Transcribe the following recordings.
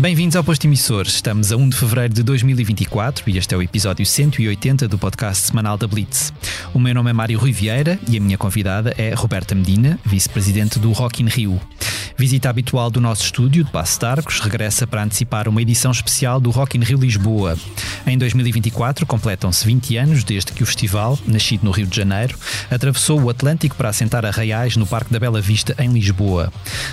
Bem-vindos ao Posto Emissor. Estamos a 1 de fevereiro de 2024 e este é o episódio 180 do podcast semanal da Blitz. O meu nome é Mário Rui Vieira e a minha convidada é Roberta Medina, vice-presidente do Rock in Rio. Visita habitual do nosso estúdio de Passo de Arcos, regressa para antecipar uma edição especial do Rock in Rio Lisboa. Em 2024 completam-se 20 anos desde que o festival, nascido no Rio de Janeiro, atravessou o Atlântico para assentar arraiais no Parque da Bela Vista, em Lisboa.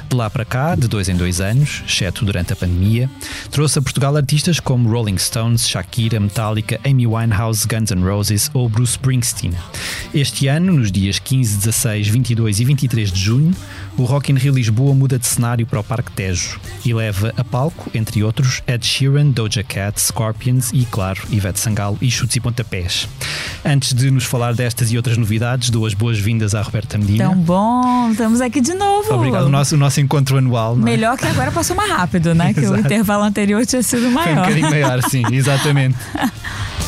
De lá para cá, de dois em dois anos, exceto durante a pandemia, trouxe a Portugal artistas como Rolling Stones, Shakira, Metallica, Amy Winehouse, Guns N' Roses ou Bruce Springsteen. Este ano, nos dias 15, 16, 22 e 23 de junho, o Rock in Rio Lisboa muda de cenário para o Parque Tejo e leva a palco, entre outros, Ed Sheeran, Doja Cat, Scorpions e, claro, Ivete Sangalo e Chutes e Pontapés. Antes de nos falar destas e outras novidades, dou as boas-vindas à Roberta Medina. Tão bom, estamos aqui de novo. Obrigado, o nosso, o nosso encontro anual. É? Melhor que agora passou mais rápido, né? que o intervalo anterior tinha sido maior. Foi um bocadinho maior, sim, exatamente.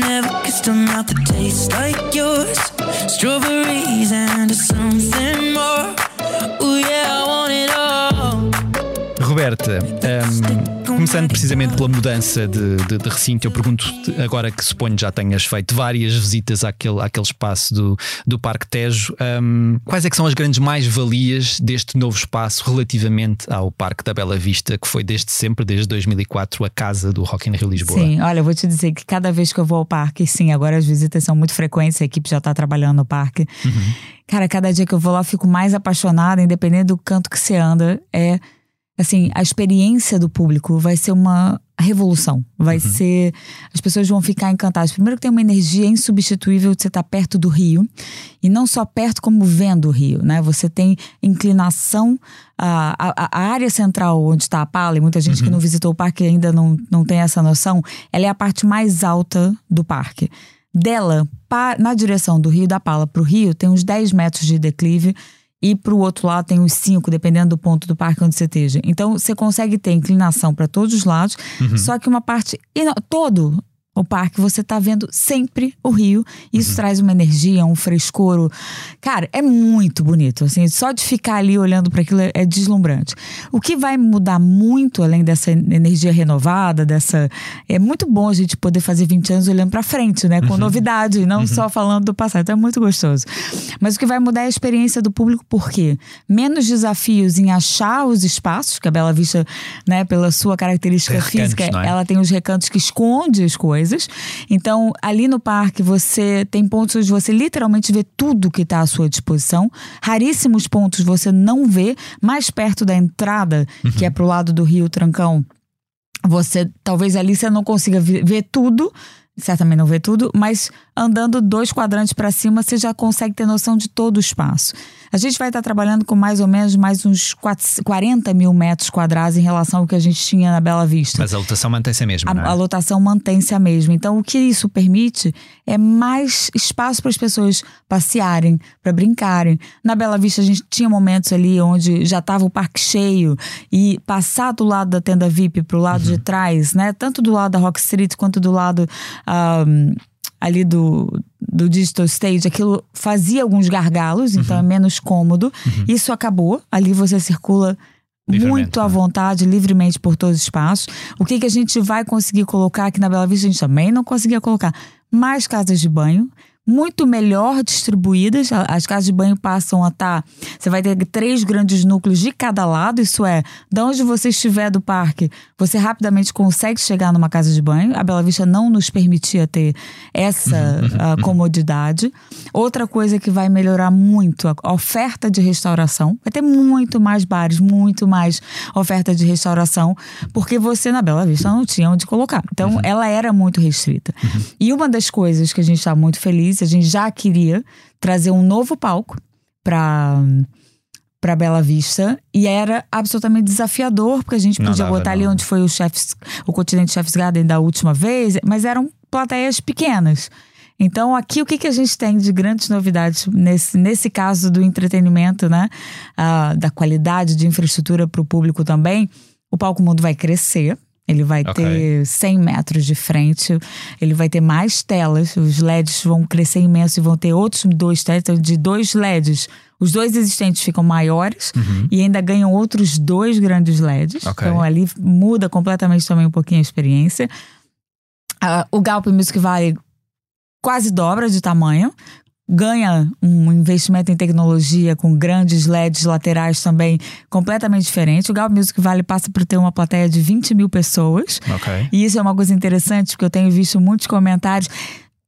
never kissed a mouth that tastes like yours. Strawberries and something more. Ooh, yeah, I want it all. Roberta, um, Começando precisamente pela mudança de, de, de recinto, eu pergunto agora que suponho já tenhas feito várias visitas àquele, àquele espaço do, do Parque Tejo, um, quais é que são as grandes mais-valias deste novo espaço relativamente ao Parque da Bela Vista, que foi desde sempre, desde 2004, a casa do Rock in Rio Lisboa? Sim, olha, vou te dizer que cada vez que eu vou ao parque, sim, agora as visitas são muito frequentes, a equipe já está trabalhando no parque. Uhum. Cara, cada dia que eu vou lá, eu fico mais apaixonada, independente do canto que você anda, é assim, a experiência do público vai ser uma revolução. Vai uhum. ser. As pessoas vão ficar encantadas. Primeiro, que tem uma energia insubstituível de você estar perto do rio. E não só perto, como vendo o rio, né? Você tem inclinação. A, a, a área central onde está a Pala, e muita gente uhum. que não visitou o parque ainda não, não tem essa noção, ela é a parte mais alta do parque. Dela, na direção do Rio da Pala para o Rio, tem uns 10 metros de declive e para o outro lado tem os cinco, dependendo do ponto do parque onde você esteja. Então você consegue ter inclinação para todos os lados, uhum. só que uma parte. Todo o parque, você tá vendo sempre o rio. Isso uhum. traz uma energia, um frescor. Cara, é muito bonito. Assim, só de ficar ali olhando para aquilo é deslumbrante. O que vai mudar muito, além dessa energia renovada, dessa. É muito bom a gente poder fazer 20 anos olhando para frente, né? Com uhum. novidade, não uhum. só falando do passado. Então é muito gostoso. Mas o que vai mudar é a experiência do público, por quê? Menos desafios em achar os espaços, que a Bela Vista, né, pela sua característica física, é? ela tem os recantos que esconde as coisas coisas. Então, ali no parque, você tem pontos onde você literalmente vê tudo que está à sua disposição. Raríssimos pontos você não vê, mais perto da entrada, uhum. que é pro lado do Rio Trancão. Você, talvez ali você não consiga ver tudo, certamente não vê tudo, mas andando dois quadrantes para cima, você já consegue ter noção de todo o espaço. A gente vai estar trabalhando com mais ou menos mais uns 40 mil metros quadrados em relação ao que a gente tinha na Bela Vista. Mas a lotação mantém-se a mesma, a, é? a lotação mantém-se a mesma. Então, o que isso permite é mais espaço para as pessoas passearem, para brincarem. Na Bela Vista, a gente tinha momentos ali onde já estava o parque cheio e passar do lado da tenda VIP para o lado uhum. de trás, né? Tanto do lado da Rock Street quanto do lado. Um, ali do, do digital stage, aquilo fazia alguns gargalos, então uhum. é menos cômodo. Uhum. Isso acabou. Ali você circula muito à né? vontade, livremente por todos os espaços. O que, que a gente vai conseguir colocar aqui na Bela Vista? A gente também não conseguia colocar mais casas de banho muito melhor distribuídas. As casas de banho passam a estar. Tá, você vai ter três grandes núcleos de cada lado, isso é, de onde você estiver do parque, você rapidamente consegue chegar numa casa de banho. A Bela Vista não nos permitia ter essa uh, comodidade. Outra coisa que vai melhorar muito a oferta de restauração. Vai ter muito mais bares, muito mais oferta de restauração, porque você na Bela Vista não tinha onde colocar. Então, uhum. ela era muito restrita. Uhum. E uma das coisas que a gente está muito feliz a gente já queria trazer um novo palco para para Bela Vista e era absolutamente desafiador porque a gente podia dava, botar ali não. onde foi o chefs, o continente Chefs Garden da última vez, mas eram plateias pequenas. Então aqui o que, que a gente tem de grandes novidades nesse, nesse caso do entretenimento, né, Ah, da qualidade de infraestrutura para o público também, o palco mundo vai crescer. Ele vai Ok. ter 100 metros de frente, ele vai ter mais telas, os LEDs vão crescer imenso e vão ter outros dois telas, então de dois LEDs. Os dois existentes ficam maiores e ainda ganham outros dois grandes LEDs. Uhum. Ok. Então ali muda completamente também um pouquinho a experiência. Ah, o Galp Music Valley quase dobra de tamanho. Ganha um investimento em tecnologia com grandes LEDs laterais também completamente diferente. O Galp Music Valley passa por ter uma plateia de 20 mil pessoas. Ok. E isso é uma coisa interessante, porque eu tenho visto muitos comentários.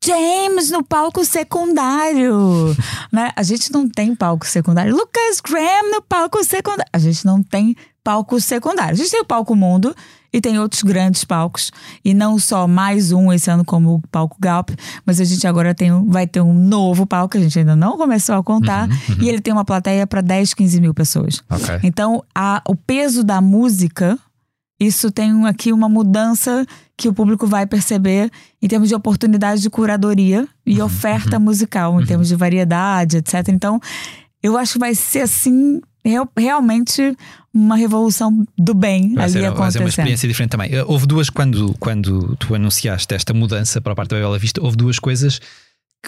James no palco secundário. né? A gente não tem palco secundário. Lucas Graham no palco secundário. A gente não tem palco secundário. A gente tem o palco mundo e tem outros grandes palcos. E não só mais um esse ano como o palco Galp, mas a gente agora tem, vai ter um novo palco que a gente ainda não começou a contar. E ele tem uma plateia para 10, 15 mil pessoas. Ok. Então, a, o peso da música, isso tem aqui uma mudança que o público vai perceber em termos de oportunidade de curadoria e oferta musical, em termos de variedade, etc. Então, eu acho que vai ser assim, real- realmente uma revolução do bem Vai ali ser, vai ser acontecendo. uma experiência diferente também. Eh, Houve duas, quando, quando tu anunciaste esta mudança para a parte da Bela Vista, houve duas coisas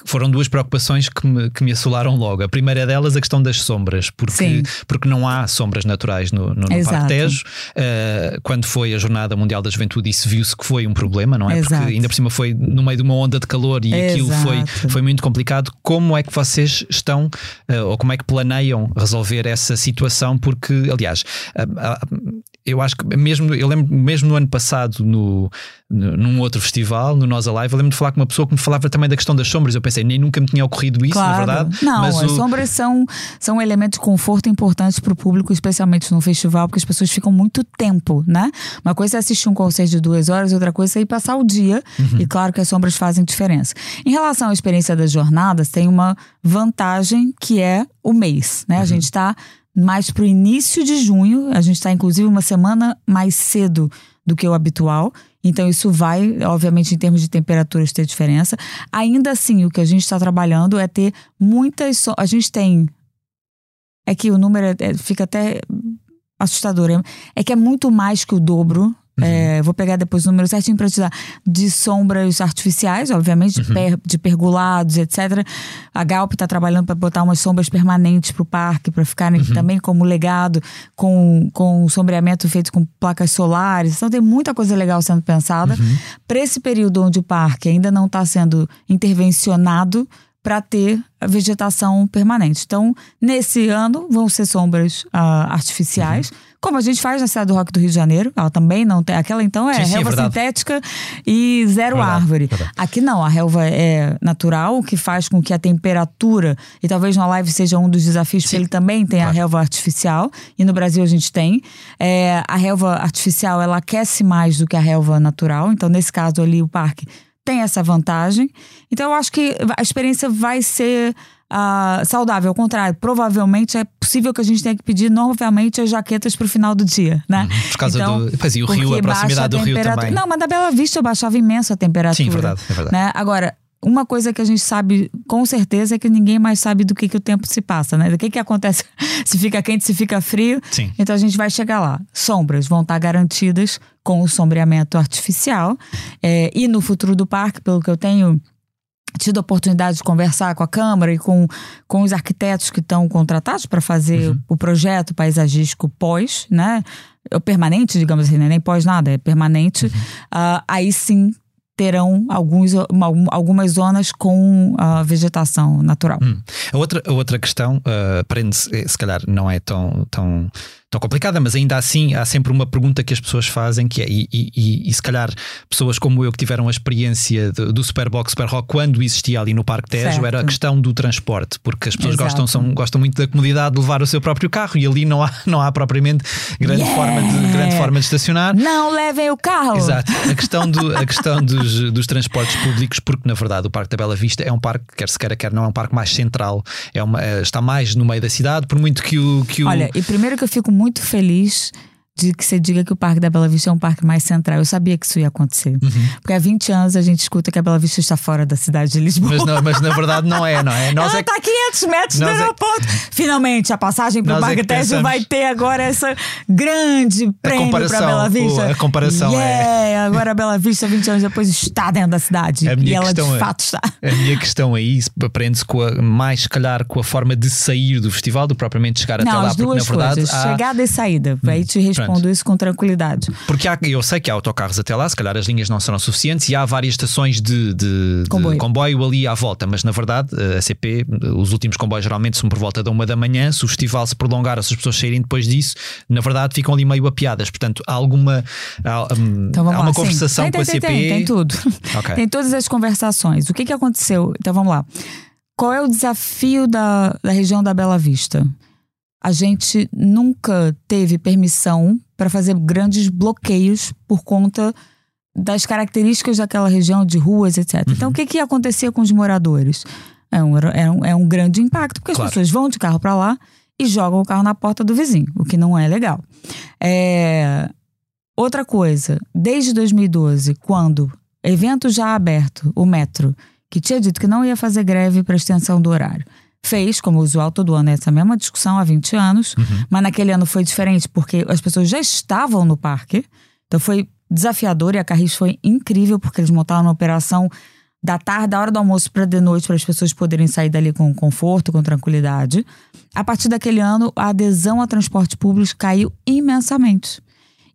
foram duas preocupações que me, que me assolaram logo. A primeira delas, a questão das sombras, porque, Sim. porque não há sombras naturais no, no, no Exato. Parque Tejo. Eh, quando foi a Jornada Mundial da Juventude, isso viu-se que foi um problema, não é? Exato. Porque ainda por cima foi no meio de uma onda de calor e aquilo foi, Exato. foi muito complicado. Como é que vocês estão, eh, ou como é que planeiam resolver essa situação? Porque, aliás, ah, eu acho que mesmo, eu lembro mesmo no ano passado, no, no- num outro festival, no Nós Alive, eu lembro de falar com uma pessoa que me falava também da questão das sombras. Eu pensei, nem nunca me tinha ocorrido isso, na verdade. Não, mas as o- sombras são, são elementos de conforto importantes para o público, especialmente no festival, porque as pessoas ficam muito tempo, né? Uma coisa é assistir um concerto de duas horas, outra coisa é ir passar o dia. Uhum. E claro que as sombras fazem diferença. Em relação à experiência das jornadas, tem uma vantagem que é o mês, né? A Uhum. gente está mais para o início de junho, a gente está inclusive uma semana mais cedo do que o habitual. Então, isso vai, obviamente, em termos de temperaturas, ter diferença. Ainda assim, o que a gente está trabalhando é ter muitas. so- A gente tem. É que o número é- é- fica até assustador. é- É que é muito mais que o dobro. É, vou pegar depois o número certinho para te dar. De sombras artificiais, obviamente, de, per- de pergolados, etc. A Galp está trabalhando para botar umas sombras permanentes para o parque, para ficarem também como legado, com, com sombreamento feito com placas solares. Então tem muita coisa legal sendo pensada. Para esse período onde o parque ainda não está sendo intervencionado para ter a vegetação permanente. Então, nesse ano, vão ser sombras ah, artificiais, como a gente faz na cidade do Rock do Rio de Janeiro. Ela também não tem. Aquela então é Sim, sim, é relva verdade. sintética e zero Verdade, árvore. verdade. Aqui não, a relva é natural, o que faz com que a temperatura, e talvez na live seja um dos desafios, porque ele também tem a claro. relva artificial, e no Brasil a gente tem. É, a relva artificial, ela aquece mais do que a relva natural, então nesse caso ali o parque tem essa vantagem. Então eu acho que a experiência vai ser ah, saudável. Ao contrário, provavelmente é possível que a gente tenha que pedir novamente as jaquetas para o final do dia, né? Uhum. Por causa do- pois, e o rio, a proximidade baixa do rio também. Não, mas da Bela Vista baixava imenso a temperatura. Sim, verdade, é verdade. Né? Agora, uma coisa que a gente sabe com certeza é que ninguém mais sabe do que, que o tempo se passa, né? Do que, que acontece se fica quente, se fica frio. Sim. Então a gente vai chegar lá. Sombras vão estar garantidas com o sombreamento artificial. É, e no futuro do parque, pelo que eu tenho tido a oportunidade de conversar com a Câmara e com, com os arquitetos que estão contratados para fazer Uhum. o projeto paisagístico pós, né? O permanente, digamos assim, não é nem pós nada, é permanente. Uhum. Ah, aí sim terão alguns, uma- algumas zonas com ah, vegetação natural. Hum. A outra, a outra questão, uh, prende-se, eh, se calhar não é tão, tão, tão complicada, mas ainda assim há sempre uma pergunta que as pessoas fazem que é, e, e, e se calhar pessoas como eu que tiveram a experiência do, do Superbox Super Rock quando existia ali no Parque Tejo, Certo. era a questão do transporte, porque as pessoas Exato. gostam, são, gostam muito da comodidade de levar o seu próprio carro e ali não há, não há propriamente grande, Yeah! forma de, grande forma de estacionar. Não levem o carro! Exato. A questão, do, a questão dos, dos transportes públicos, porque na verdade o Parque da Bela Vista é um parque, quer se queira, quer não, é um parque mais central, é uma, é- está mais no meio da cidade, por muito que o. Que o Olha, e primeiro que eu fico muito feliz de que você diga que o Parque da Bela Vista é um parque mais central. Eu sabia que isso ia acontecer. Uhum. Porque há 20 anos a gente escuta que a Bela Vista está fora da cidade de Lisboa. mas, não, mas na verdade não é, não é? Nós Ela é que- tá a 500 metros do é- aeroporto. Finalmente, a passagem para o é Parque que Tejo vai ter agora essa grande prêmio para comparação, Bela Vista. a comparação é- yeah, agora a Bela Vista, 20 anos depois, está dentro da cidade. A E ela de é- fato está. A minha questão aí aprende-se com a, mais, se calhar, com a forma de sair do festival do propriamente chegar até Não, lá, as porque duas na verdade coisas, há, Hum, chegada e saída. Aí te respondo isso com tranquilidade. Porque há, eu sei que há autocarros até lá, se calhar as linhas não serão suficientes e há várias estações de, de- de Comboio. comboio ali à volta, mas na verdade a CP, os últimos comboios geralmente são por volta da uma da manhã. Se o festival se prolongar, ou se as pessoas saírem depois disso, na verdade ficam ali meio apiadas. Portanto, há alguma há, hum, Então há lá. uma Sim. conversação tem, com a tem, CP. Tem, tem tudo. Ok. Tem todas as conversações. O que, que aconteceu? Então vamos lá. Qual é o desafio da, da região da Bela Vista? A gente nunca teve permissão para fazer grandes bloqueios por conta das características daquela região, de ruas, etc. Uhum. Então, o que, que acontecia com os moradores? É um, é um, é um grande impacto, porque Claro. as pessoas vão de carro para lá e jogam o carro na porta do vizinho, o que não é legal. É, Outra coisa, desde 2012, quando evento já aberto, o metro, que tinha dito que não ia fazer greve para extensão do horário, fez, como usual todo ano, essa mesma discussão há 20 anos, mas naquele ano foi diferente porque as pessoas já estavam no parque, então foi desafiador e a Carris foi incrível porque eles montaram uma operação da tarde, da hora do almoço para de noite, para as pessoas poderem sair dali com conforto, com tranquilidade. A partir daquele ano, a adesão a transporte público caiu imensamente.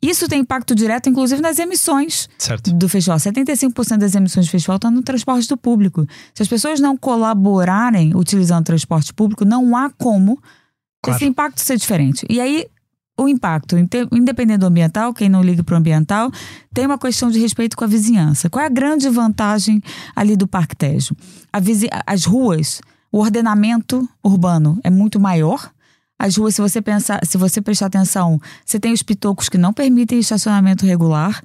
Isso tem impacto direto, inclusive, nas emissões Certo. do festival. 75% das emissões do festival estão no transporte do público. Se as pessoas não colaborarem utilizando o transporte público, não há como Claro. esse impacto ser diferente. E aí, o impacto, independente do ambiental, quem não liga para o ambiental, tem uma questão de respeito com a vizinhança. Qual é a grande vantagem ali do Parque Tejo? As ruas, o ordenamento urbano é muito maior. As ruas, se você pensar, se você prestar atenção, você tem os pitocos que não permitem estacionamento regular,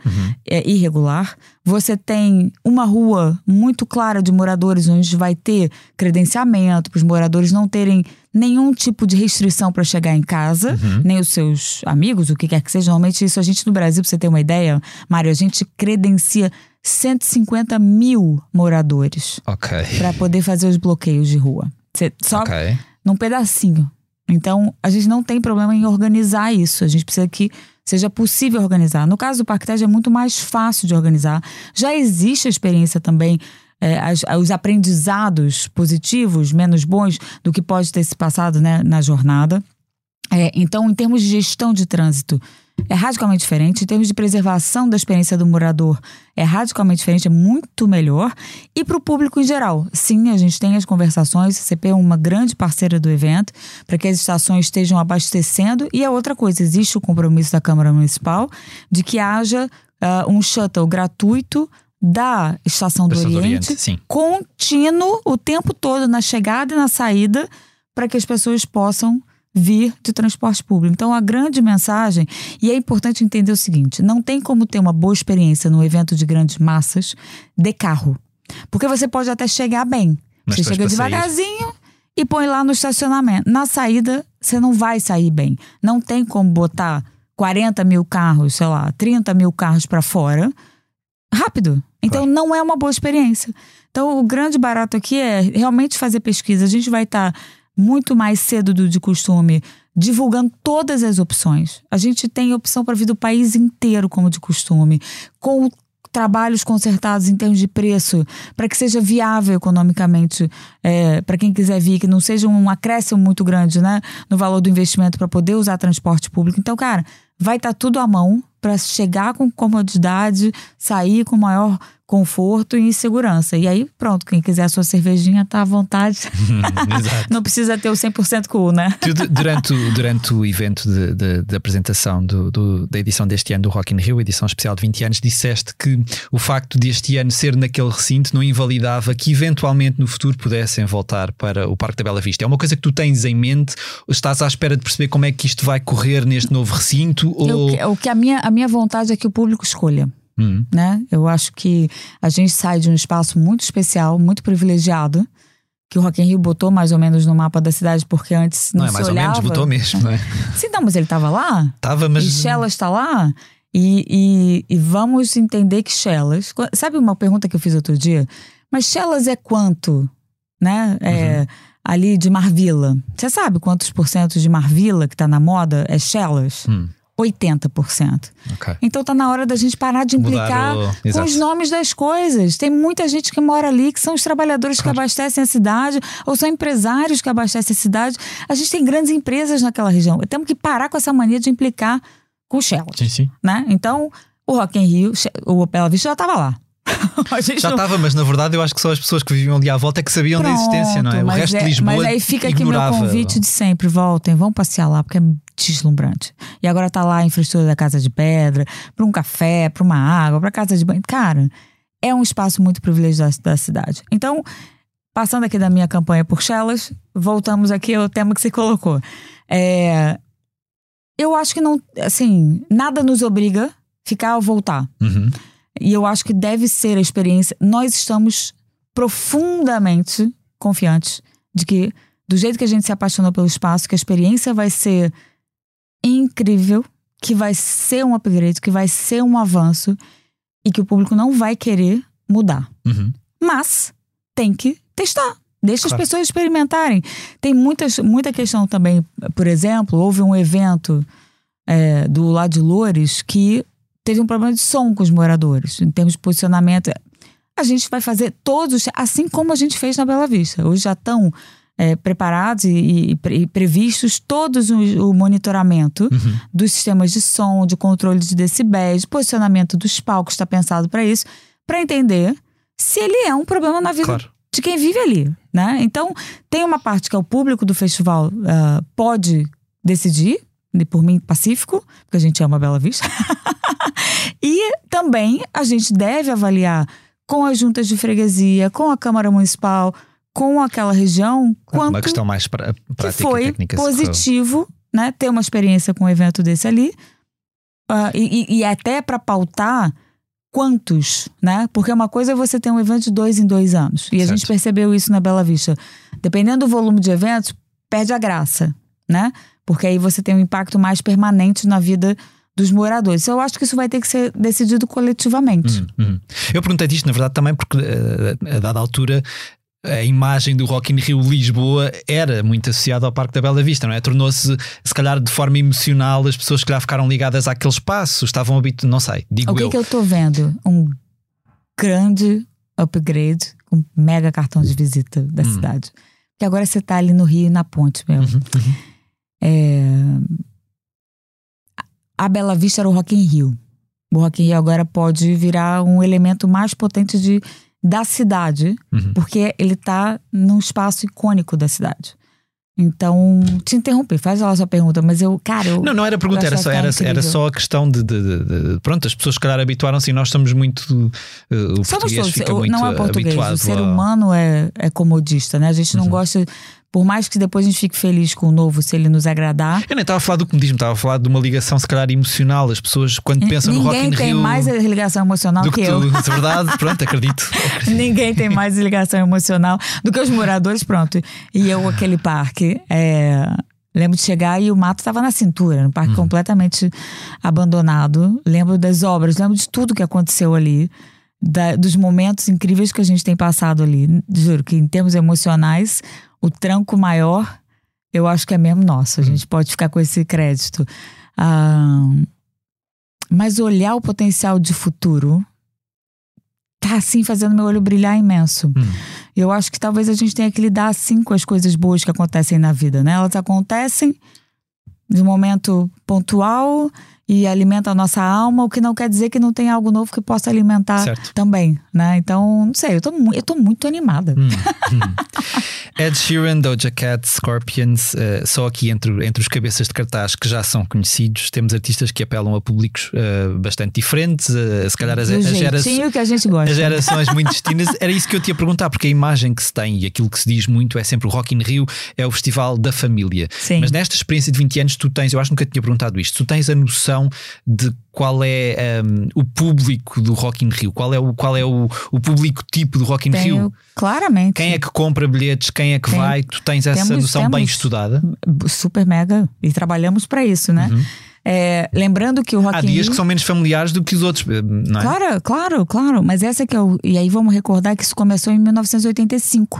é, irregular. Você tem uma rua muito clara de moradores, onde vai ter credenciamento para os moradores não terem nenhum tipo de restrição para chegar em casa, nem os seus amigos, o que quer que seja. Normalmente, isso a gente no Brasil, para você ter uma ideia, Mário, a gente credencia 150 mil moradores Ok. para poder fazer os bloqueios de rua. Você- só Ok. num pedacinho. Então, a gente não tem problema em organizar isso. A gente precisa que seja possível organizar. No caso do Parque Tejo, é muito mais fácil de organizar. Já existe a experiência também, é, as- os aprendizados positivos, menos bons, do que pode ter se passado né, na jornada. É, então, em termos de gestão de trânsito, é radicalmente diferente. Em termos de preservação da experiência do morador, é radicalmente diferente, é muito melhor. E para o público em geral, sim, a gente tem as conversações, a CP é uma grande parceira do evento, para que as estações estejam abastecendo. E a outra coisa, existe o compromisso da Câmara Municipal de que haja ah, um shuttle gratuito da Estação do Estação do Oriente, Oriente, contínuo o tempo todo, na chegada e na saída, para que as pessoas possam vir de transporte público. Então, a grande mensagem, e é importante entender o seguinte: não tem como ter uma boa experiência num evento de grandes massas de carro. Porque você pode até chegar bem. Mas você chega devagarzinho e põe lá no estacionamento. Na saída, você não vai sair bem. Não tem como botar 40 mil carros, sei lá, 30 mil carros para fora rápido. Então Claro. não é uma boa experiência. Então o grande barato aqui é realmente fazer pesquisa. A gente vai estar muito mais cedo do de costume divulgando todas as opções. A gente tem opção para vir do país inteiro como de costume, com trabalhos consertados em termos de preço, para que seja viável economicamente para quem quiser vir, que não seja um acréscimo muito grande né, no valor do investimento para poder usar transporte público. Então, cara, vai estar tudo à mão para chegar com comodidade, sair com maior conforto e segurança. E aí, pronto, quem quiser a sua cervejinha tá à vontade. Não precisa ter o 100% cool, né? Durante, o, durante o evento de, de- de apresentação do- do- da edição deste ano do Rock in Rio, edição especial de 20 anos, disseste que o facto deste ano ser naquele recinto não invalidava que eventualmente no futuro pudessem voltar para o Parque da Bela Vista. É uma coisa que tu tens em mente? Estás à espera de perceber como é que isto vai correr neste novo recinto? Eu- Ou... o que a minha, a minha vontade é que o público escolha. Hum, né? Eu acho que a gente sai de um espaço muito especial, muito privilegiado, que o Rock in Rio botou mais ou menos no mapa da cidade, porque antes não, não é se mais olhava. ou menos, botou mesmo, não é? Sim, não, mas ele estava lá. Estava, mas. E Shellas está lá. E, e, e vamos entender que Shellas. Sabe uma pergunta que eu fiz outro dia? Mas Shellas é quanto? Né? É, Uhum. Ali de Marvila. Você sabe quantos por cento de Marvila que está na moda é Shellas? Hum, 80%. ok. Então tá na hora da gente parar de implicar com Exato. os nomes das coisas. Tem muita gente que mora ali, que são os trabalhadores que abastecem a cidade, ou são empresários que abastecem a cidade. A gente tem grandes empresas naquela região. Temos que parar com essa mania de implicar com o Shell, Sim, sim. né? Então, o Rock in Rio, o Bela Vista já estava lá. Já não- estava, mas na verdade eu acho que só as pessoas que viviam ali à volta é que sabiam da existência, não é? Pronto, O mas resto é- de Lisboa. Mas aí fica aqui meu ignorava. convite de sempre: voltem, vão passear lá, porque é deslumbrante. E agora tá lá a infraestrutura da Casa de Pedra, para um café, para uma água, para casa de banho. Cara, é um espaço muito privilegiado da, da cidade. Então, passando aqui da minha campanha por Chelas, voltamos aqui ao tema que você colocou. É, eu acho que não, assim, nada nos obriga a ficar ou voltar. Uhum. E eu acho que deve ser a experiência. Nós estamos profundamente confiantes de que, do jeito que a gente se apaixonou pelo espaço, que a experiência vai ser incrível, que vai ser um upgrade, que vai ser um avanço e que o público não vai querer mudar. Uhum. Mas tem que testar. Deixa Claro. as pessoas experimentarem. Tem muitas, muita questão também, por exemplo, houve um evento é, do lado de Loures que teve um problema de som com os moradores, em termos de posicionamento. A gente vai fazer todos, assim como a gente fez na Bela Vista. Hoje já estão é, preparados e, e e previstos todos o, o monitoramento Uhum. dos sistemas de som, de controle de decibéis, posicionamento dos palcos está pensado para isso, para entender se ele é um problema na vida Claro. de quem vive ali, né? Então tem uma parte que é o público do festival ah, pode decidir, e por mim pacífico, porque a gente ama Bela Vista. e também a gente deve avaliar com as juntas de freguesia, com a Câmara Municipal, com aquela região, Uma quanto questão mais pra, que prática foi e técnica. positivo, né? Ter uma experiência com um evento desse ali. Ah, e, e- até para pautar quantos, né? Porque uma coisa é você ter um evento de dois em dois anos. E a Certo. gente percebeu isso na Bela Vista. Dependendo do volume de eventos, perde a graça, né? Porque aí você tem um impacto mais permanente na vida dos moradores. Eu acho que isso vai ter que ser decidido coletivamente. Uhum, uhum. Eu perguntei isto, na verdade, também porque eh, a dada altura a imagem do Rock in Rio Lisboa era muito associada ao Parque da Bela Vista, não é? Tornou-se, se calhar, de forma emocional, as pessoas que já ficaram ligadas àquele espaço, estavam habituadas, não sei, digo O que, eu. que eu tô vendo? Um grande upgrade, um mega cartão de visita da Hum. cidade. Porque agora você tá ali no Rio, na ponte mesmo. Uhum, É, A Bela Vista era o Rock in Rio. O Rock in Rio agora pode virar um elemento mais potente de, da cidade, Uhum. porque ele tá num espaço icônico da cidade. Então, te interromper, faz lá a sua pergunta, mas eu, cara, eu. Não, não era pergunta, era só, era, incrível. era só a questão de, de- de- de- Pronto, as pessoas, se calhar, habituaram-se e nós estamos muito. eh, o Somos português todos, fica o- muito não é português. O ser a- humano é, é comodista, né? A gente não Uhum. gosta. Por mais que depois a gente fique feliz com o novo, se ele nos agradar. Eu nem estava a falar do comodismo, estava a falar de uma ligação, se calhar, emocional. As pessoas, quando pensam no Rock Ninguém in tem Rio. mais ligação emocional do que, que eu. tu, de verdade, pronto, acredito. Ninguém tem mais ligação emocional do que os moradores, pronto. E eu, aquele parque, é, lembro de chegar e o mato estava na cintura, um parque completamente abandonado. Lembro das obras, lembro de tudo que aconteceu ali, da- dos momentos incríveis que a gente tem passado ali. Juro que em termos emocionais, o tranco maior, eu acho que é mesmo nosso. A gente pode ficar com esse crédito. Ah, mas olhar o potencial de futuro tá assim fazendo meu olho brilhar imenso. Hum. Eu acho que talvez a gente tenha que lidar assim com as coisas boas que acontecem na vida, né? Elas acontecem de um momento pontual e alimenta a nossa alma, o que não quer dizer que não tem algo novo que possa alimentar Certo. também, né? Então, não sei, eu tô, eu tô muito animada. Hum. Ed Sheeran, Doja Cat, Scorpions, eh, só aqui entre, entre os cabeças de cartaz que já são conhecidos, temos artistas que apelam a públicos eh, bastante diferentes, eh, se calhar as, as gerações. que a gente gosta. As gerações muito distintas, era isso que eu te ia perguntar, porque a imagem que se tem e aquilo que se diz muito é sempre o Rock in Rio, é o festival da família. Sim. Mas nesta experiência de 20 anos, tu tens, eu acho que nunca te tinha perguntado isto, tu tens a noção de qual é um, o público do Rock in Rio, qual é o, qual é o, o público tipo do Rock in Tenho Rio? claramente. Quem é que compra bilhetes, quem é que Tem- vai? Tu tens essa temos- noção bem temos- estudada? Super mega. E trabalhamos para isso, né? É, lembrando que o Rock Há dias Rio- que são menos familiares do que os outros, eh, não é? Claro, claro, claro. Mas essa que é o. E aí vamos recordar que isso começou em 1985,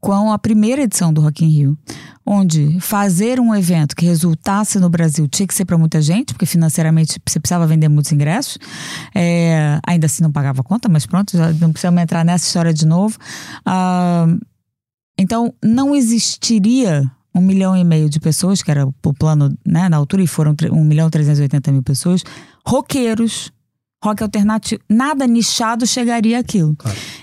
com a primeira edição do Rock in Rio. Onde fazer um evento que resultasse no Brasil tinha que ser para muita gente, porque financeiramente você precisava vender muitos ingressos. É, ainda assim não pagava conta, mas pronto, já não precisamos entrar nessa história de novo. Ah, então, não existiria um milhão e meio de pessoas, que era o plano né, na altura, e foram tre- um milhão e 380 mil pessoas, roqueiros, rock alternativo, nada nichado chegaria àquilo.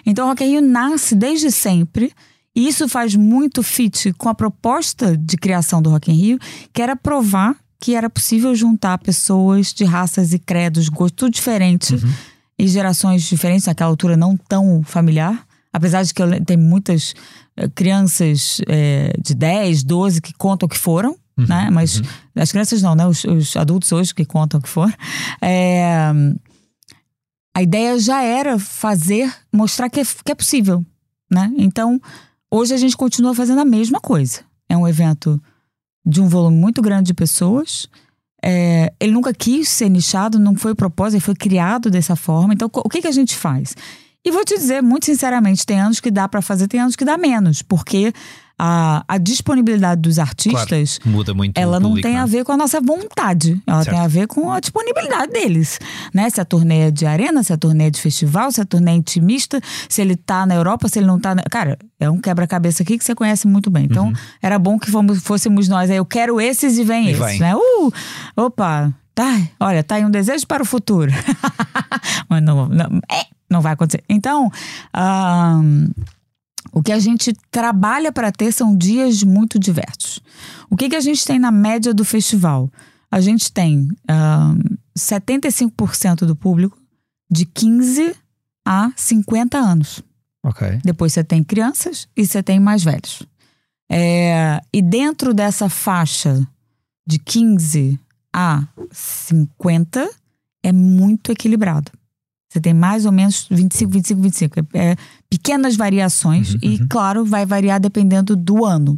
Então, o Rock in Rio nasce desde sempre, e isso faz muito fit com a proposta de criação do Rock in Rio, que era provar que era possível juntar pessoas de raças e credos, gosto tudo diferente, e gerações diferentes, naquela altura não tão familiar. Apesar de que eu tem muitas eh, crianças eh, de 10, 12 que contam que foram, né? Mas as crianças não, né? Os, os adultos hoje que contam que foram. É, a ideia já era fazer, mostrar que é, que é possível, né? Então, hoje a gente continua fazendo a mesma coisa. É um evento de um volume muito grande de pessoas. É, ele nunca quis ser nichado, não foi o propósito, ele foi criado dessa forma. Então, o que, que a gente faz? E vou te dizer, muito sinceramente, tem anos que dá pra fazer, tem anos que dá menos, porque a, a disponibilidade dos artistas Muda muito. ela não público, tem é? a ver com a nossa vontade. Ela Certo. tem a ver com a disponibilidade deles. Né? Se a turnê é de arena, se a turnê é de festival, se a turnê é intimista, se ele tá na Europa, se ele não tá. Na... Cara, é um quebra-cabeça aqui que você conhece muito bem. Então, era bom que fomos, fôssemos nós. aí, Eu quero esses e vem Uhum. E esses. vem. Né? Uh, opa, tá. Olha, tá aí um desejo para o futuro. Mas não, não, é, não vai acontecer. Então, ahn, o que a gente trabalha para ter são dias muito diversos. O que, que a gente tem na média do festival? A gente tem ahn, 75% do público de 15 a 50 anos. Ok. Depois você tem crianças e você tem mais velhos. É, e dentro dessa faixa de 15 a 50 é muito equilibrado. Você tem mais ou menos 25, 25, 25. É, é pequenas variações e, claro, vai variar dependendo do ano.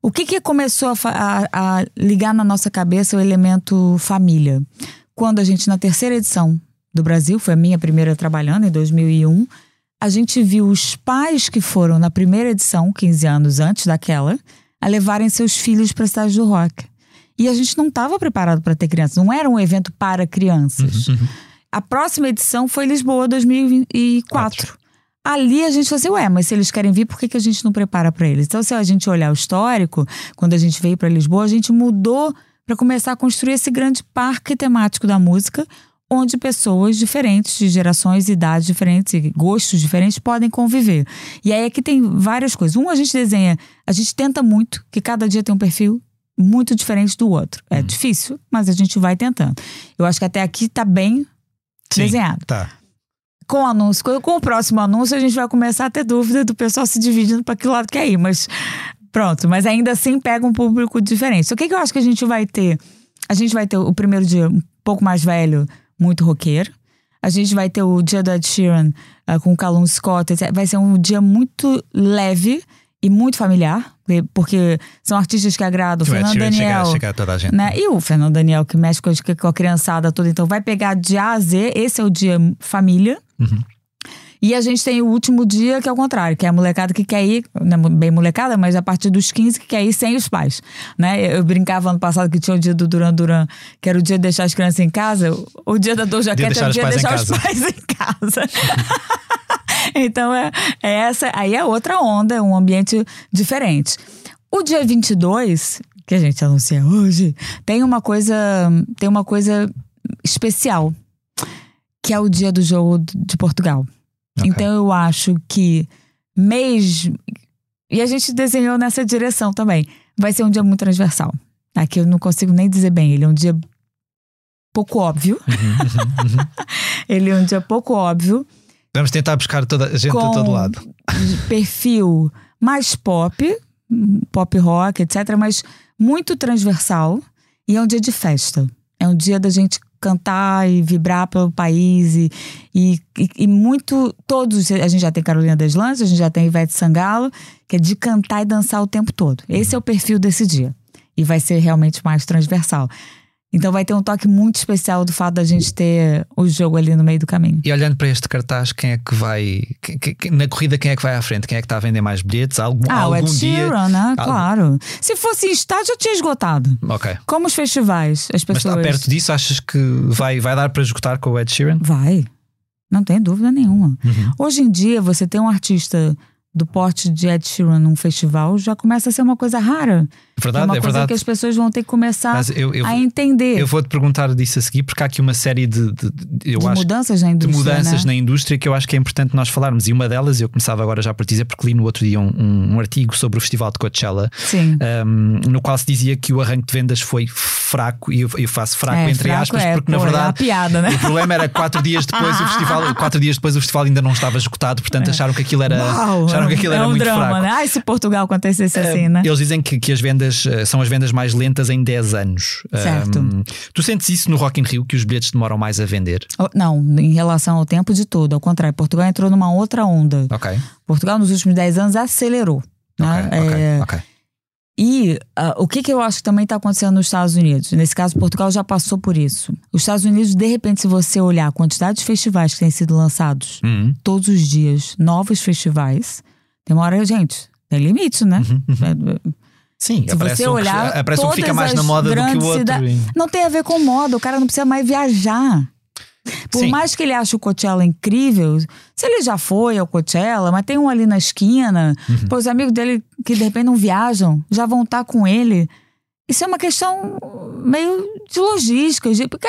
O que, que começou a, a- a ligar na nossa cabeça o elemento família? Quando a gente, na terceira edição do Brasil, foi a minha primeira trabalhando, em 2001, a gente viu os pais que foram na primeira edição, 15 anos antes daquela, a levarem seus filhos para a cidade do rock. E a gente não estava preparado para ter crianças, não era um evento para crianças. A próxima edição foi Lisboa 2004. Ali a gente falou assim, ué, mas se eles querem vir, por que, que a gente não prepara para eles? Então, se a gente olhar o histórico, quando a gente veio para Lisboa, a gente mudou para começar a construir esse grande parque temático da música, onde pessoas diferentes, de gerações, idades diferentes e gostos diferentes podem conviver. E aí aqui tem várias coisas. Um, a gente desenha, a gente tenta muito que cada dia tem um perfil muito diferente do outro. É difícil, mas a gente vai tentando. Eu acho que até aqui tá bem Sim. desenhado. Tá. Com o anúncio, com, o próximo anúncio, a gente vai começar a ter dúvida do pessoal se dividindo para que lado quer ir, mas pronto, mas ainda assim pega um público diferente. O que, que eu acho que a gente vai ter? A gente vai ter o primeiro dia um pouco mais velho, muito roqueiro. A gente vai ter o dia da Ed Sheeran ah, com o Callum Scott. Vai ser um dia muito leve e muito familiar, porque são artistas que agradam. O Fernando Daniel chegar, chegar toda a gente. né? E o Fernando Daniel, que mexe com a, com a criançada toda, então vai pegar de A a Z, esse é o dia família. E a gente tem o último dia, que é o contrário, que é a molecada que quer ir, não é bem molecada, mas a partir dos 15 que quer ir sem os pais. Né? Eu brincava ano passado que tinha o dia do Duran Duran, que era o dia de deixar as crianças em casa. O dia da Doja Cat deixar é o dia de deixar os pais em casa. então, é, é essa, aí é outra onda, é um ambiente diferente. O dia 22, que a gente anuncia hoje, tem uma coisa, tem uma coisa especial, que é o dia do jogo de Portugal. Ok. Então eu acho que mês e a gente desenhou nessa direção também. Vai ser um dia muito transversal. Aqui eu não consigo nem dizer bem, ele é um dia pouco óbvio. ele é um dia pouco óbvio. Vamos tentar buscar toda a gente a todo lado. perfil mais pop, pop rock, etc., mas muito transversal. E é um dia de festa. É um dia da gente cantar e vibrar pelo país e, e, e- muito todos a gente já tem Carolina Deslandes, a gente já tem Ivete Sangalo que é de cantar e dançar o tempo todo. Esse é o perfil desse dia. E vai ser realmente mais transversal então vai ter um toque muito especial do fato da gente ter o jogo ali no meio do caminho E olhando para este cartaz, quem é que vai. quem- quem- na corrida, quem é que vai à frente? Quem é que está a vender mais bilhetes? Algum, Ah, o algum Ed dia. Sheeran, né? Algum- Claro. Se fosse em estádio, já tinha esgotado. Ok. Como os festivais, as Mas pessoas. está perto disso, achas que vai, vai dar para esgotar com o Ed Sheeran? Vai. Não tem dúvida nenhuma. Uhum. Hoje em dia, você ter um artista do porte de Ed Sheeran num festival já começa a ser uma coisa rara. É Verdade, uma é coisa verdade. que as pessoas vão ter que começar eu, eu, a entender. eu vou-te perguntar disso a seguir, porque há aqui uma série de, de- de- eu de acho, mudanças na de indústria. mudanças né? na indústria que eu acho que é importante nós falarmos. E uma delas, eu começava agora já por dizer, porque li no outro dia um, um- um artigo sobre o Festival de Coachella, um, no qual se dizia que o arranque de vendas foi fraco, e eu, eu faço fraco É, entre fraco aspas, é, porque na pô, é uma verdade. piada, né? O problema era que quatro dias depois o festival, quatro dias depois o festival ainda não estava esgotado, portanto acharam que aquilo era, Uau, acharam que aquilo é era um muito drama, fraco. né? Ai, se Portugal acontecesse assim, né? Eles dizem que, que as vendas uh, são as vendas mais lentas em 10 anos. Certo. Um, tu sentes isso no Rock in Rio, que os bilhetes demoram mais a vender? Oh, Não, em relação ao tempo de todo. Ao contrário, Portugal entrou numa outra onda. Ok, Portugal, nos últimos 10 anos, acelerou. Né? ok, ok, É. E ah, o que, que eu acho que também está acontecendo nos Estados Unidos? Nesse caso, Portugal já passou por isso. Os Estados Unidos, de repente, se você olhar a quantidade de festivais que têm sido lançados Uhum, todos os dias, novos festivais, tem uma hora, gente, tem limite, né? uhum. Sim, Se você que- olhar, aparece um que fica mais na moda do que o outro. cida- e- Não tem a ver com moda, o cara não precisa mais viajar. Por Sim. mais que ele ache o Coachella incrível, se ele já foi ao Coachella, mas tem um ali na esquina, Uhum. pô, os amigos dele que de repente não viajam, já vão estar com ele. Isso é uma questão meio de logística, de- porque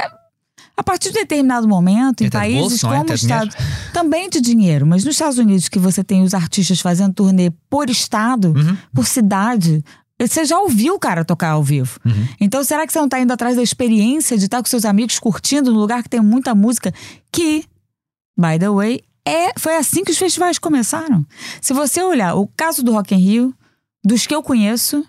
a partir de determinado momento, É em de países bolso, é? como Até os. Estados também de dinheiro, mas nos Estados Unidos que você tem os artistas fazendo turnê por estado, Uhum. por cidade, você já ouviu o cara tocar ao vivo. Uhum. Então, será que você não está indo atrás da experiência de estar com seus amigos curtindo no lugar que tem muita música? Que, by the way, é, foi assim que os festivais começaram. Se você olhar o caso do Rock in Rio, dos que eu conheço,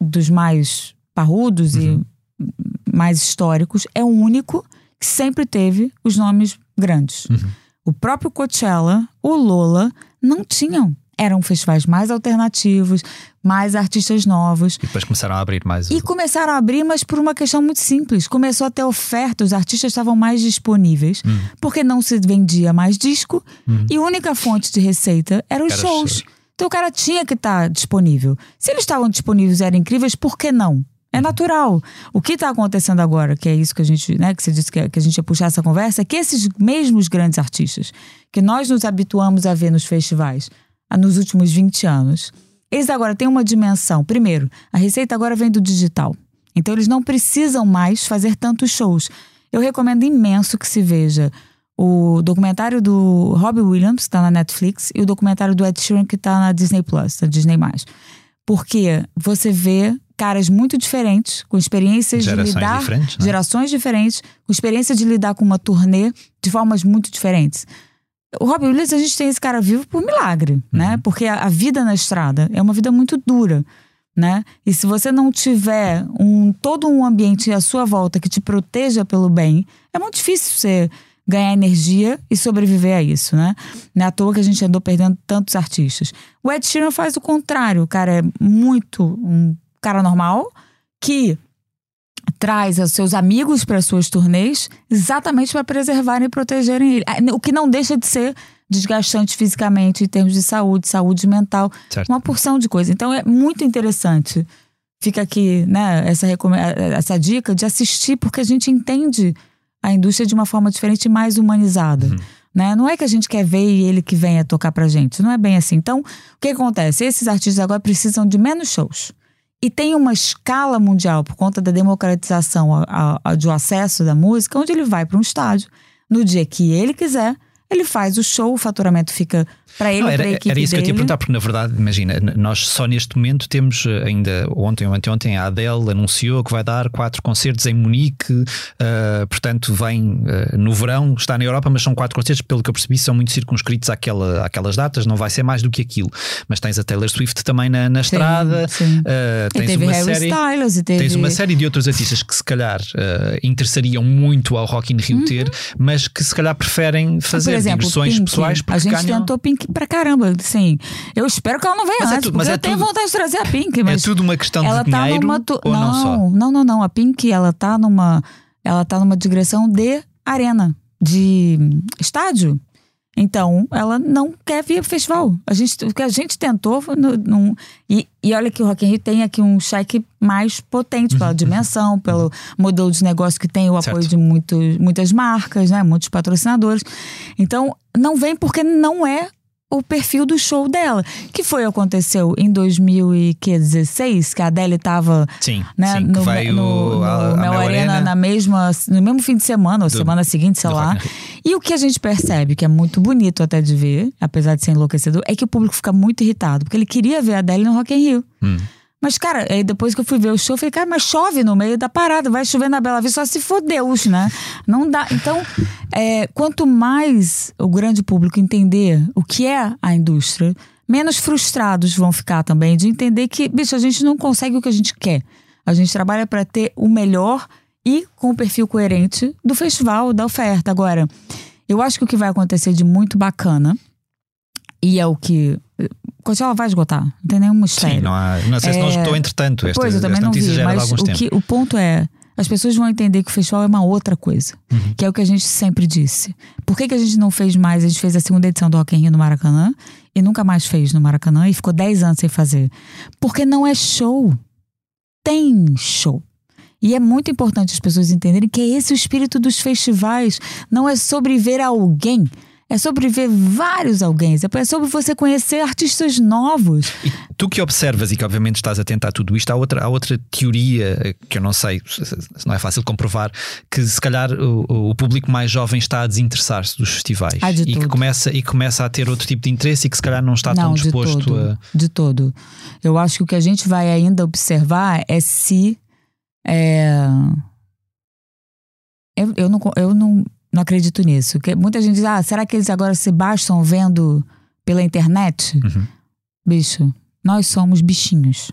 dos mais parrudos Uhum. e mais históricos, é o único que sempre teve os nomes grandes. Uhum. O próprio Coachella, o Lola, não tinham. Eram festivais mais alternativos, mais artistas novos. E depois começaram a abrir mais. E começaram a abrir, mas por uma questão muito simples. Começou a ter oferta, os artistas estavam mais disponíveis, Hum. porque não se vendia mais disco e a única fonte de receita eram os shows. shows. Então o cara tinha que estar disponível. Se eles estavam disponíveis e eram incríveis, por que não? É natural. O que está acontecendo agora, que é isso que a gente, né, que você disse que, que a gente ia puxar essa conversa, é que esses mesmos grandes artistas que nós nos habituamos a ver nos festivais ah, nos últimos 20 anos, eles agora têm uma dimensão. Primeiro, a receita agora vem do digital. Então eles não precisam mais fazer tantos shows. Eu recomendo imenso que se veja o documentário do Robbie Williams, que está na Netflix, e o documentário do Ed Sheeran, que está na Disney Plus, na Disney+. Porque você vê caras muito diferentes, com experiências Gerações de lidar... diferentes, né? Gerações diferentes, com experiência de lidar com uma turnê de formas muito diferentes. O Robbie Williams, a gente tem esse cara vivo por milagre, né? Porque a, a vida na estrada é uma vida muito dura, né? E se você não tiver um, todo um ambiente à sua volta que te proteja pelo bem, é muito difícil você ganhar energia e sobreviver a isso, né? Não é à toa que a gente andou perdendo tantos artistas. O Ed Sheeran faz o contrário. O cara é muito um cara normal que traz os seus amigos para suas turnês exatamente para preservarem e protegerem ele. Ah, O que não deixa de ser desgastante fisicamente, em termos de saúde, saúde mental, Certo. uma porção de coisa. Então é muito interessante. Fica aqui, né, essa, recome- essa dica de assistir, porque a gente entende a indústria de uma forma diferente e mais humanizada. Né? Não é que a gente quer ver e ele que venha tocar pra gente. Não é bem assim. Então, o que acontece? Esses artistas agora precisam de menos shows E tem uma escala mundial por conta da democratização a, a, do acesso da música, onde ele vai para um estádio. No dia que ele quiser, ele faz o show, o faturamento fica para ele, Não, era, para a equipe era isso dele. que eu te ia perguntar, porque na verdade, imagina, nós só neste momento temos eh, ainda ontem ou anteontem a Adele anunciou que vai dar quatro concertos em Munique, eh, portanto vem eh, no verão, está na Europa, mas são quatro concertos, pelo que eu percebi, são muito circunscritos àquela, àquelas datas, não vai ser mais do que aquilo. Mas tens a Taylor Swift também na, na Sim, estrada, sim. E tens uma Harry série. Styles e teve. Tens uma série de outros artistas que se calhar interessariam muito ao Rock in Rio ter, mas que se calhar preferem fazer Uhum. Exemplo, digressões Pink. pessoais porque A gente ganham... tentou Pink pra caramba. Assim, eu espero que ela não venha Mas é antes, tudo- porque mas é eu tenho tudo- vontade de trazer a Pink. É Mas tudo uma questão ela de tá dinheiro numa. tu- ou não, só? não, não, não. A Pink, ela tá numa. Ela tá numa digressão de arena, de estádio. Então, ela não quer vir pro festival. A gente, o que a gente tentou foi no- e, e olha que o Rock in Rio tem aqui um cheque mais potente pela dimensão, pelo modelo de negócio que tem, o apoio Certo. de muitos, muitas marcas, né, muitos patrocinadores. Então, não vem porque não é o perfil do show dela. Que foi aconteceu em 2016, que a Adele tava Sim, né, sim, no, veio no, no a, Mel Arena, na mesma, no mesmo fim de semana, ou Do- semana seguinte, sei lá. Rock. E o que a gente percebe, que é muito bonito até de ver, apesar de ser enlouquecedor, é que o público fica muito irritado, porque ele queria ver a Adele no Rock in Rio. Hum. Mas, cara, aí depois que eu fui ver o show, eu falei, cara, mas chove no meio da parada, vai chover na Bela Vista, só se for Deus, né? Não dá. Então, é, quanto mais o grande público entender o que é a indústria, menos frustrados vão ficar também de entender que, bicho, a gente não consegue o que a gente quer. A gente trabalha para ter o melhor e com o perfil coerente do festival, da oferta. Agora, eu acho que o que vai acontecer de muito bacana, e é o que. Coachella vai esgotar, não tem nenhum mistério. Sim, não, há, não sei se não É, estou entretanto. Esta, Pois, eu também não vi, de mas o, que, o ponto é, as pessoas vão entender que o festival é uma outra coisa, Uhum. que é o que a gente sempre disse. Por que, que a gente não fez mais? A gente fez a segunda edição do Rock in Rio no Maracanã e nunca mais fez no Maracanã e ficou 10 anos sem fazer. Porque não é show. Tem show. E é muito importante as pessoas entenderem que é esse o espírito dos festivais. Não é sobre ver alguém. É sobre ver vários alguém. É sobre você conhecer artistas novos. E tu que observas e que obviamente estás atento a tudo isto, há outra, há outra teoria que eu não sei, se não é fácil comprovar, que se calhar o, o público mais jovem está a desinteressar-se dos festivais Ah, de e, que tudo. começa, e começa a ter outro tipo de interesse e que se calhar não está tão não, de disposto todo, a. de todo. Eu acho que o que a gente vai ainda observar é se. é, Eu, eu, não, eu não, não acredito nisso. Que muita gente diz: ah, será que eles agora se bastam vendo pela internet? Uhum. Bicho, nós somos bichinhos.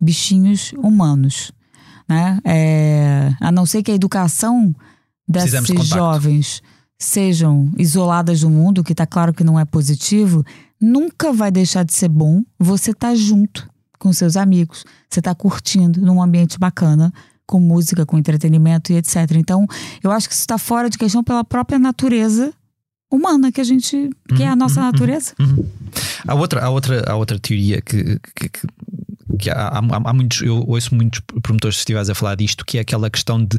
Bichinhos humanos. Né? É, a não ser que a educação de desses jovens sejam isoladas do mundo, que tá claro que não é positivo, nunca vai deixar de ser bom você estar junto com seus amigos, você tá curtindo num ambiente bacana, com música, com entretenimento e etc. Então, eu acho que isso está fora de questão pela própria natureza humana que a gente, que é a nossa natureza. Há outra, há outra, há outra teoria que, que, que- que há, há, há muitos, eu ouço muitos promotores de festivais a falar disto, que é aquela questão de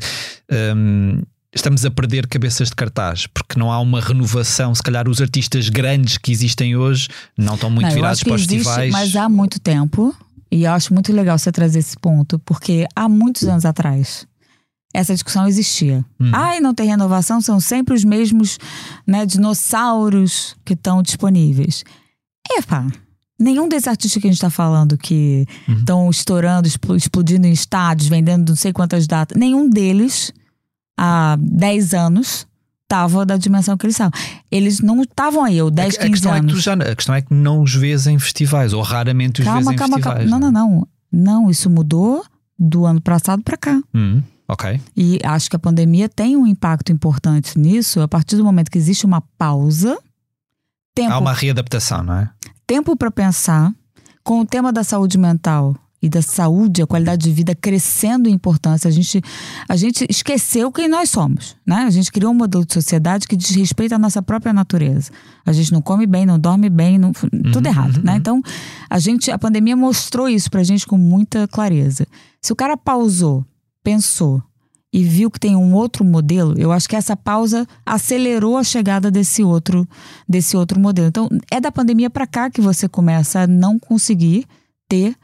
hum, estamos a perder cabeças de cartaz, porque não há uma renovação. Se calhar os artistas grandes que existem hoje não estão muito Não, virados para os existe, festivais. Mas há muito tempo, e eu acho muito legal você trazer esse ponto, porque há muitos anos atrás essa discussão existia. Hum. Ai, não tem renovação, são sempre os mesmos né, dinossauros que estão disponíveis. Epa, nenhum desses artistas que a gente está falando que Uhum. estão estourando, explo- explodindo em estádios, vendendo não sei quantas datas, nenhum deles, há 10 anos, estava da dimensão que eles estavam. Eles não estavam aí, ou 10, a, a 15 questão é que anos. já, a questão é que não os vês em festivais, ou raramente os vês Calma, em calma, festivais. calma. Não, não, não. Não, isso mudou do ano passado para cá. Hum, ok. E acho que a pandemia tem um impacto importante nisso, a partir do momento que existe uma pausa, tempo Há uma readaptação, não é? tempo para pensar, com o tema da saúde mental e da saúde, a qualidade de vida crescendo em importância. A gente, a gente esqueceu quem nós somos, né? A gente criou um modelo de sociedade que desrespeita a nossa própria natureza. A gente não come bem, não dorme bem, não, tudo errado, né? Então, a gente, a pandemia mostrou isso pra gente com muita clareza. Se o cara pausou, pensou e viu que tem um outro modelo, eu acho que essa pausa acelerou a chegada desse outro, desse outro modelo. Então, é da pandemia para cá que você começa a não conseguir ter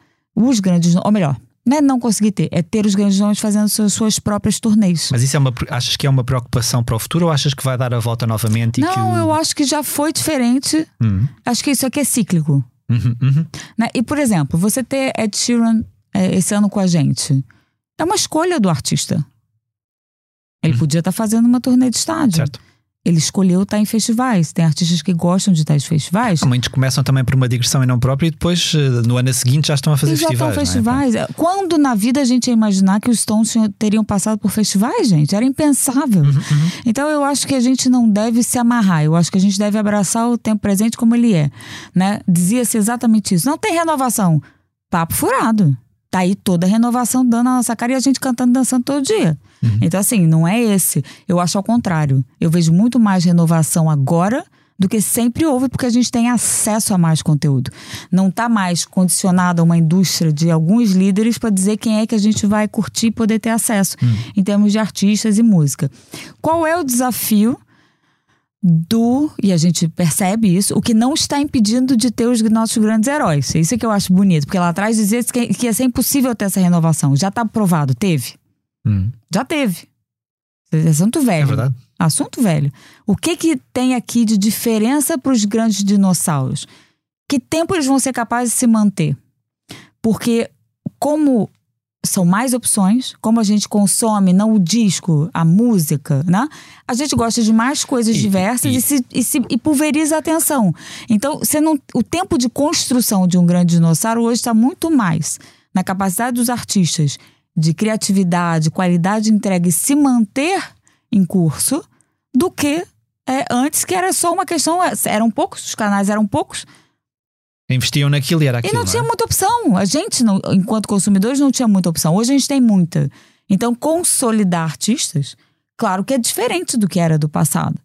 os grandes, ou melhor, Não é não conseguir ter, é ter os grandes nomes fazendo suas, suas próprias turnês. Mas isso é uma, achas que é uma preocupação para o futuro ou achas que vai dar a volta novamente? não, o... eu acho que já foi diferente. Hum. Acho que isso aqui é cíclico. Uhum, uhum. Né? E, por exemplo, você ter Ed Sheeran é, esse ano com a gente é uma escolha do artista. Ele Uhum. podia estar fazendo uma turnê de estádio. Certo. Ele escolheu estar em festivais. Tem artistas que gostam de estar em festivais. Muitos começam também por uma digressão e não própria e depois eh, no ano seguinte já estão a fazer E já estão festivais. é? festivais. Quando na vida a gente ia imaginar que os Stones teriam passado por festivais, gente? Era impensável. Uhum, Então eu acho que a gente não deve se amarrar. Eu acho que a gente deve abraçar o tempo presente como ele é. Né? Dizia-se exatamente isso. Não tem renovação. Papo furado. Tá aí toda a renovação dando a nossa cara e a gente cantando dançando todo dia. Então, assim, não é esse. Eu acho ao contrário. Eu vejo muito mais renovação agora do que sempre houve, porque a gente tem acesso a mais conteúdo. Não está mais condicionado a uma indústria de alguns líderes para dizer quem é que a gente vai curtir e poder ter acesso, em termos de artistas e música. Qual é o desafio do, e a gente percebe isso, o que não está impedindo de ter os nossos grandes heróis. Isso é que eu acho bonito, porque lá atrás dizia que, que ia ser impossível ter essa renovação. Já está provado, teve. Hum, Já teve. Assunto velho. é verdade. Assunto velho. O que que tem aqui de diferença para os grandes dinossauros? Que tempo eles vão ser capazes de se manter? Porque como são mais opções, como a gente consome não o disco, a música, né? A gente gosta de mais coisas E- diversas e- e, se, e, se- e pulveriza a atenção. Então, você não, o tempo de construção de um grande dinossauro hoje está muito mais na capacidade dos artistas de criatividade, qualidade de entrega e se manter em curso do que é, antes, que era só uma questão. Eram poucos, os canais eram poucos, Investiam naquilo e era aquilo. e não tinha é? muita opção. A gente, não- enquanto consumidores, não tinha muita opção. Hoje a gente tem muita. Então, consolidar artistas, claro que é diferente do que era do passado.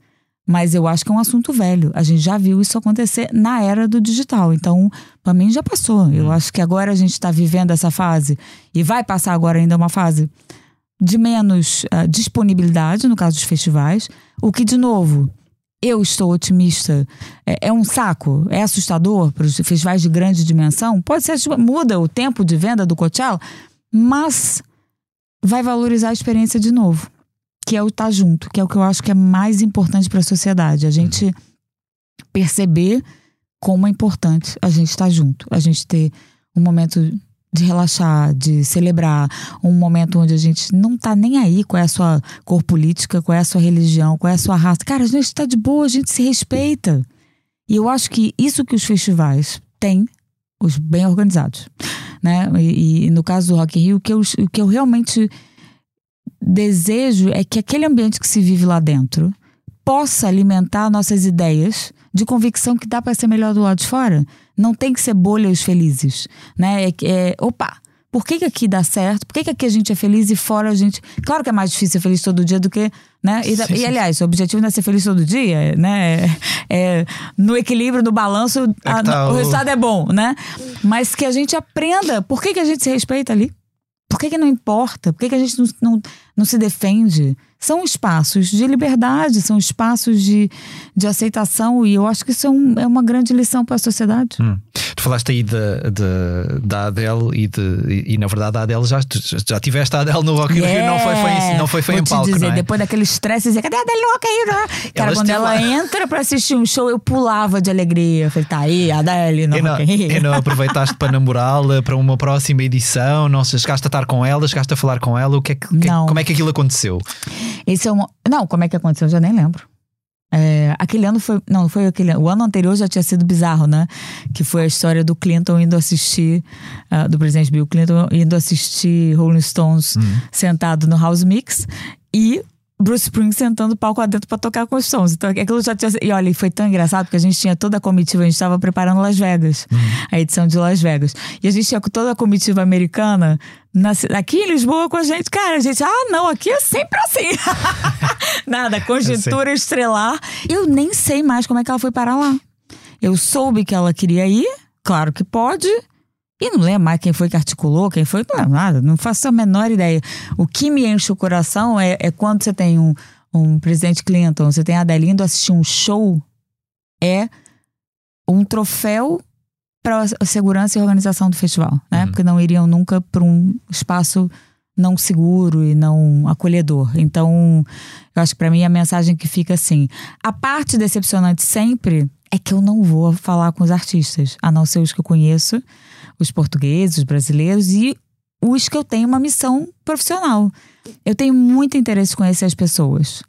Mas eu acho que é um assunto velho. A gente já viu isso acontecer na era do digital. Então, para mim, já passou. Eu acho que agora a gente está vivendo essa fase, e vai passar agora ainda uma fase de menos ah, disponibilidade, no caso dos festivais. O que, de novo, eu estou otimista. É, é um saco? É assustador para os festivais de grande dimensão? Pode ser, assusta- muda o tempo de venda do Coachella, mas vai valorizar a experiência de novo. Que é o estar junto, que é o que eu acho que é mais importante para a sociedade. A gente perceber como é importante a gente estar junto, a gente ter um momento de relaxar, de celebrar, um momento onde a gente não tá nem aí qual é a sua cor política, qual é a sua religião, qual é a sua raça. Cara, a gente tá de boa, a gente se respeita. E eu acho que isso que os festivais têm, os bem organizados, né? E, e no caso do Rock in Rio, que, eu, o que eu realmente desejo é que aquele ambiente que se vive lá dentro possa alimentar nossas ideias de convicção que dá para ser melhor do lado de fora. Não tem que ser bolhas felizes, né? É, é, opa, por que, que aqui dá certo? Por que, que aqui a gente é feliz e fora a gente. Claro que é mais difícil ser feliz todo dia do que. Né? E, Sim, e, aliás, o objetivo não é ser feliz todo dia, né? É, é, no equilíbrio, no balanço, É a- tá o o- resultado é bom, né? Mas que a gente aprenda por que, que a gente se respeita ali. Por que, que não importa? Por que, que a gente não, não, não se defende? São espaços de liberdade, são espaços de, de aceitação, e eu acho que isso é, um- é uma grande lição para a sociedade. Hum. Tu falaste aí da, da, da Adele e, de, e, na verdade a Adele já, já tiveste a Adele no Rock in Rio, não foi, foi, não foi, foi Vou em palco, dizer, não é? depois daquele estresse, dizer, cadê a Adele Rock aí? né? Cara, Ela quando ela lá. entra pra assistir um show, eu pulava de alegria. Eu falei, tá aí, a Adele no E não, Rock in Rio. e não aproveitaste para namorá-la para uma próxima edição? Não chegaste a estar com ela, chegaste a falar com ela? O que é que, que- Não. como é que aquilo aconteceu? Esse é um... Não, como é que aconteceu? Eu já nem lembro. É, aquele ano foi. Não, foi aquele ano. O ano anterior já tinha sido bizarro, né? Que foi a história do Clinton indo assistir, ah, do presidente Bill Clinton indo assistir Rolling Stones sentado no House Mix e Bruce Springsteen sentando palco adentro pra tocar com os Stones. Então aquilo já tinha. E olha, foi tão engraçado porque a gente tinha toda a comitiva, a gente estava preparando Las Vegas, a edição de Las Vegas. E a gente tinha toda a comitiva americana na aqui em Lisboa com a gente. Cara, a gente, ah, não, aqui é sempre assim. Nada, conjuntura estrelar. Eu nem sei mais como é que ela foi parar lá. Eu soube que ela queria ir, claro que pode. E não lembro mais quem foi que articulou, quem foi, não lembro nada, não faço a menor ideia. O que me enche o coração é, é quando você tem um, um presidente Clinton, você tem a Adele indo assistir um show, é um troféu para a segurança e organização do festival, né? Uhum. Porque não iriam nunca para um espaço não seguro e não acolhedor. Então, eu acho que para mim a mensagem que fica assim: a parte decepcionante sempre é que eu não vou falar com os artistas, a não ser os que eu conheço, os portugueses, os brasileiros e os que eu tenho uma missão profissional. Eu tenho muito interesse em conhecer as pessoas.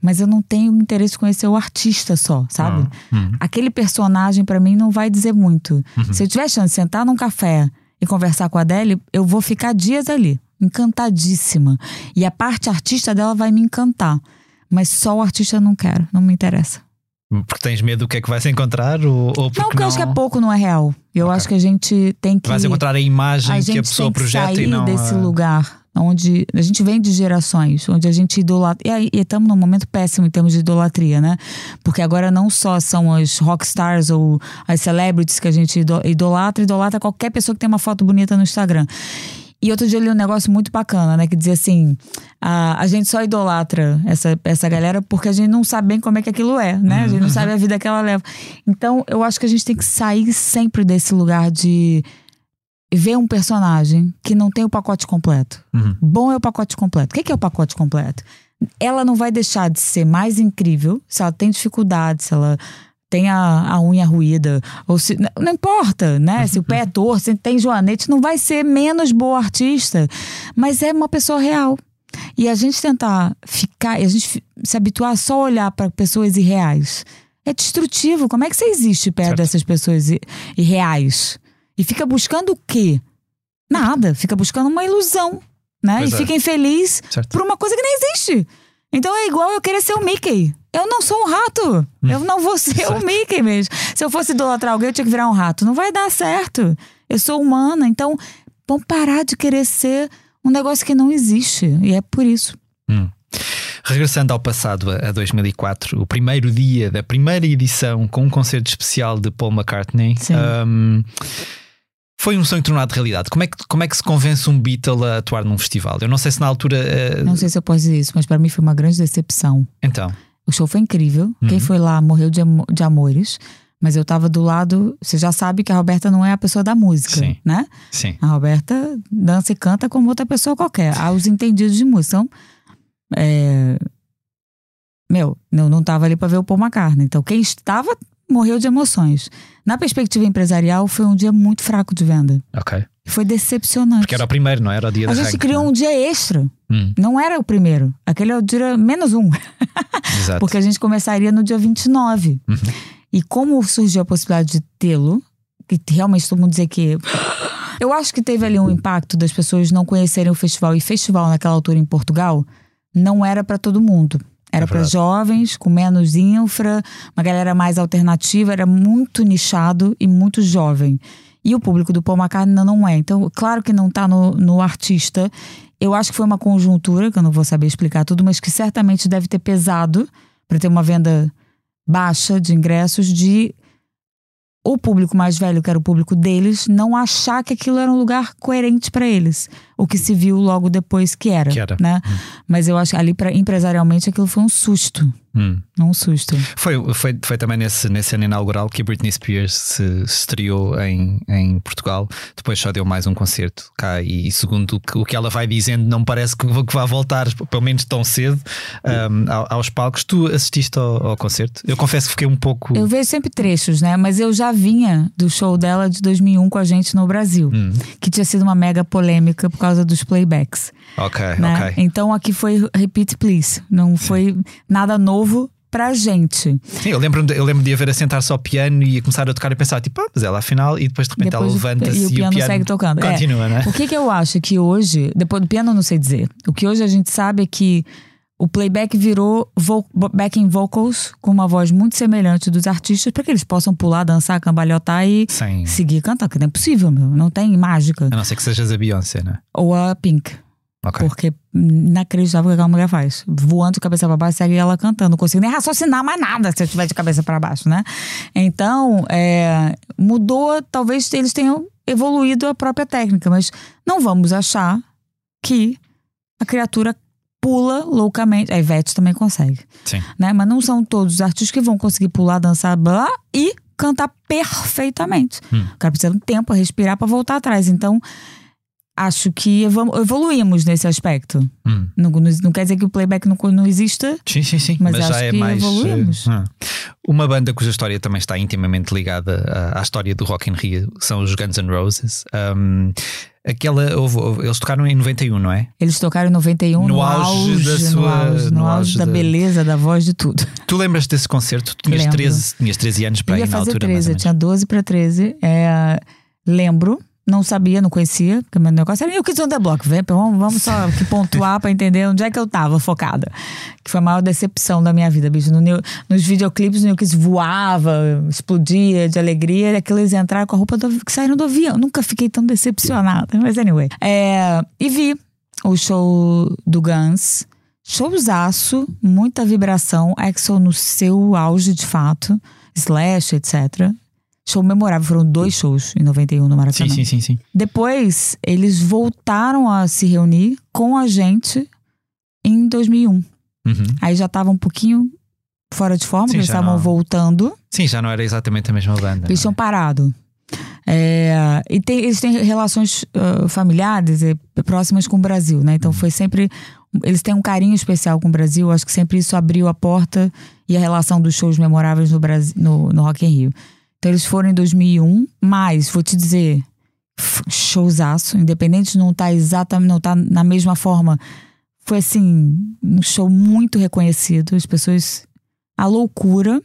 Mas eu não tenho interesse em conhecer o artista só, sabe? Hum. Aquele personagem pra mim não vai dizer muito. Uhum. Se eu tiver chance de sentar num café e conversar com a Adele, eu vou ficar dias ali, encantadíssima. E a parte artista dela vai me encantar. Mas só o artista eu não quero, não me interessa. Porque tens medo do que é que vais encontrar? Ou, ou porque não, porque eu acho que é pouco, não é real. Eu Ok. acho que a gente tem que. Vais encontrar a imagem a que a pessoa tem que projeta sair e não. desse a- lugar onde a gente vem de gerações, onde a gente idolatra. E aí estamos num momento péssimo em termos de idolatria, né? Porque agora não só são as rockstars ou as celebrities que a gente ido- idolatra, idolatra qualquer pessoa que tem uma foto bonita no Instagram. E outro dia eu li um negócio muito bacana, né? Que dizia assim: a, a gente só idolatra essa, essa galera porque a gente não sabe bem como é que aquilo é, né? A gente não sabe a vida que ela leva. Então, eu acho que a gente tem que sair sempre desse lugar de ver um personagem que não tem o pacote completo. Uhum. Bom é o pacote completo. O que que é o pacote completo? Ela não vai deixar de ser mais incrível se ela tem dificuldade, se ela tem a, a unha ruída, ou se. Não importa, né? Se o pé é torto, se tem joanete, não vai ser menos boa artista, mas é uma pessoa real. E a gente tentar ficar, e a gente se habituar a só olhar para pessoas irreais é destrutivo. Como é que você existe perto Certo. dessas pessoas irreais? E fica buscando o quê? Nada. Fica buscando uma ilusão, né? Pois e é. fica infeliz Certo. por uma coisa que nem existe. Então é igual eu querer ser o Mickey. Eu não sou um rato. Eu não vou ser o Mickey mesmo. Se eu fosse idolatrar alguém, eu tinha que virar um rato. Não vai dar certo. Eu sou humana. Então, vamos parar de querer ser um negócio que não existe. E é por isso. Regressando ao passado, a a 2004, o primeiro dia da primeira edição com um concerto especial de Paul McCartney. Um, foi um sonho tornado realidade. Como é, que, como é que se convence um Beatle a atuar num festival? Eu não sei se na altura. uh, Não sei se eu posso dizer isso, mas para mim foi uma grande decepção. Então, O show foi incrível. Quem foi lá morreu de, amo- de amores. Mas eu tava do lado. Você já sabe que a Roberta não é a pessoa da música, Sim. né? sim. A Roberta dança e canta como outra pessoa qualquer. Há os entendidos de música. Então, é... Meu, eu não tava ali pra ver o Paul McCartney. Então, quem estava morreu de emoções. Na perspectiva empresarial, foi um dia muito fraco de venda. Ok. Foi decepcionante. Porque era o primeiro, não era o dia a da gente criou não um dia extra. é? Hum, Não era o primeiro. Aquele é o dia menos um. exato. Porque a gente começaria no dia 29. Uhum. E como surgiu a possibilidade de tê-lo, que realmente todo mundo dizer que. Eu acho que teve ali um impacto das pessoas não conhecerem o festival. E festival naquela altura em Portugal não era para todo mundo. Era É para jovens, com menos infra, uma galera mais alternativa, era muito nichado e muito jovem. E o público do Paul McCartney não- é. Então, claro que não tá no, no artista. Eu acho que foi uma conjuntura, que eu não vou saber explicar tudo, mas que certamente deve ter pesado para ter uma venda baixa de ingressos de o público mais velho, que era o público deles, não achar que aquilo era um lugar coerente para eles. O que se viu logo depois que era. Que era. Né? Mas eu acho que ali, pra, empresarialmente, aquilo foi um susto. Hum. Não um susto. Foi, foi, foi também nesse, nesse ano inaugural que Britney Spears se estreou em, em Portugal. Depois só deu mais um concerto cá. E, segundo o que, o que ela vai dizendo, não parece que, que vá voltar, pelo menos tão cedo, um, ao- aos palcos. Tu assististe ao, ao concerto? Eu confesso que fiquei um pouco. Eu vejo sempre trechos, né? Mas eu já vinha do show dela de 2001 com a gente no Brasil. Hum, Que tinha sido uma mega polêmica por causa dos playbacks. ok, né? ok. Então aqui foi repeat please. Não foi nada novo pra gente. Sim, eu lembro, eu lembro de a ver a sentar-se ao piano e começar a tocar e pensar, tipo, ah, mas ela afinal, e depois de repente Depois ela levanta-se e o piano segue tocando. É. Continua, né? O que que eu acho que hoje, depois do piano não sei dizer. O que hoje a gente sabe é que o playback virou vo backing vocals com uma voz muito semelhante dos artistas para que eles possam pular, dançar, cambalhotar e Sem. seguir cantando, que não é possível, meu. Não tem mágica. A não ser que sejas a Beyoncé, né? Ou a Pink. Ok. Porque inacreditável o que aquela mulher faz. Voando de cabeça pra baixo, segue ela cantando. Não consigo nem raciocinar mais nada se eu estiver de cabeça pra baixo, né? Então, é, mudou. Talvez eles tenham evoluído a própria técnica, mas não vamos achar que a criatura pula loucamente. A Ivete também consegue, Sim. né? Mas não são todos os artistas que vão conseguir pular, dançar, blá, e cantar perfeitamente. Hum. O cara precisa de um tempo respirar para voltar atrás. Então, acho que evolu- evoluímos nesse aspecto. Hum. Não, não, quer dizer que o playback não, não exista. Sim, sim, sim. Mas Mas, acho já é que mais. evoluímos. eh, ah. Uma banda cuja história também está intimamente ligada à, à história do Rock in Rio são os Guns N' Roses. Um, aquela, houve- houve- eles tocaram em 91, não é? Eles tocaram em 91 No no, auge auge, da no sua- auge, no no auge da da- beleza, da voz, de tudo. Tu lembras desse concerto? Tu tinhas Lembro. 13, tinhas 13 anos para ir na altura, 13, mais ou eu tinha 12 para 13. É, lembro, não sabia, não conhecia, porque meu negócio era o Kids on the Block. vem, Vamos, vamos só aqui pontuar para entender onde é que eu tava focada. Que foi a maior decepção da minha vida, bicho. No nos videoclipes, o New Kids voava, explodia de alegria, e aquilo eles entraram com a roupa do, que saíram do avião. Nunca fiquei tão decepcionada. Mas anyway. É, e vi o show do Guns. Showzaço, muita vibração, Axel no seu auge de fato, Slash, etc. Show memorável, foram dois shows em 91 no Sim, Maracanã. sim, sim, sim. Depois, eles voltaram a se reunir com a gente em 2001. Uhum. Aí já tava um pouquinho fora de forma, Sim, eles estavam não- voltando. Sim, já não era exatamente a mesma banda. Eles tinham parado. É, e tem- eles têm relações ah, familiares e próximas com o Brasil, né? Uhum. Então foi sempre. Eles têm um carinho especial com o Brasil. Acho que sempre isso abriu a porta e a relação dos shows memoráveis no, Brasil, no, no Rock in Rio. Então eles foram em 2001, mas vou te dizer, showzaço, independente de não estar exatamente, não tá na mesma forma. Foi assim, um show muito reconhecido. As pessoas. A loucura.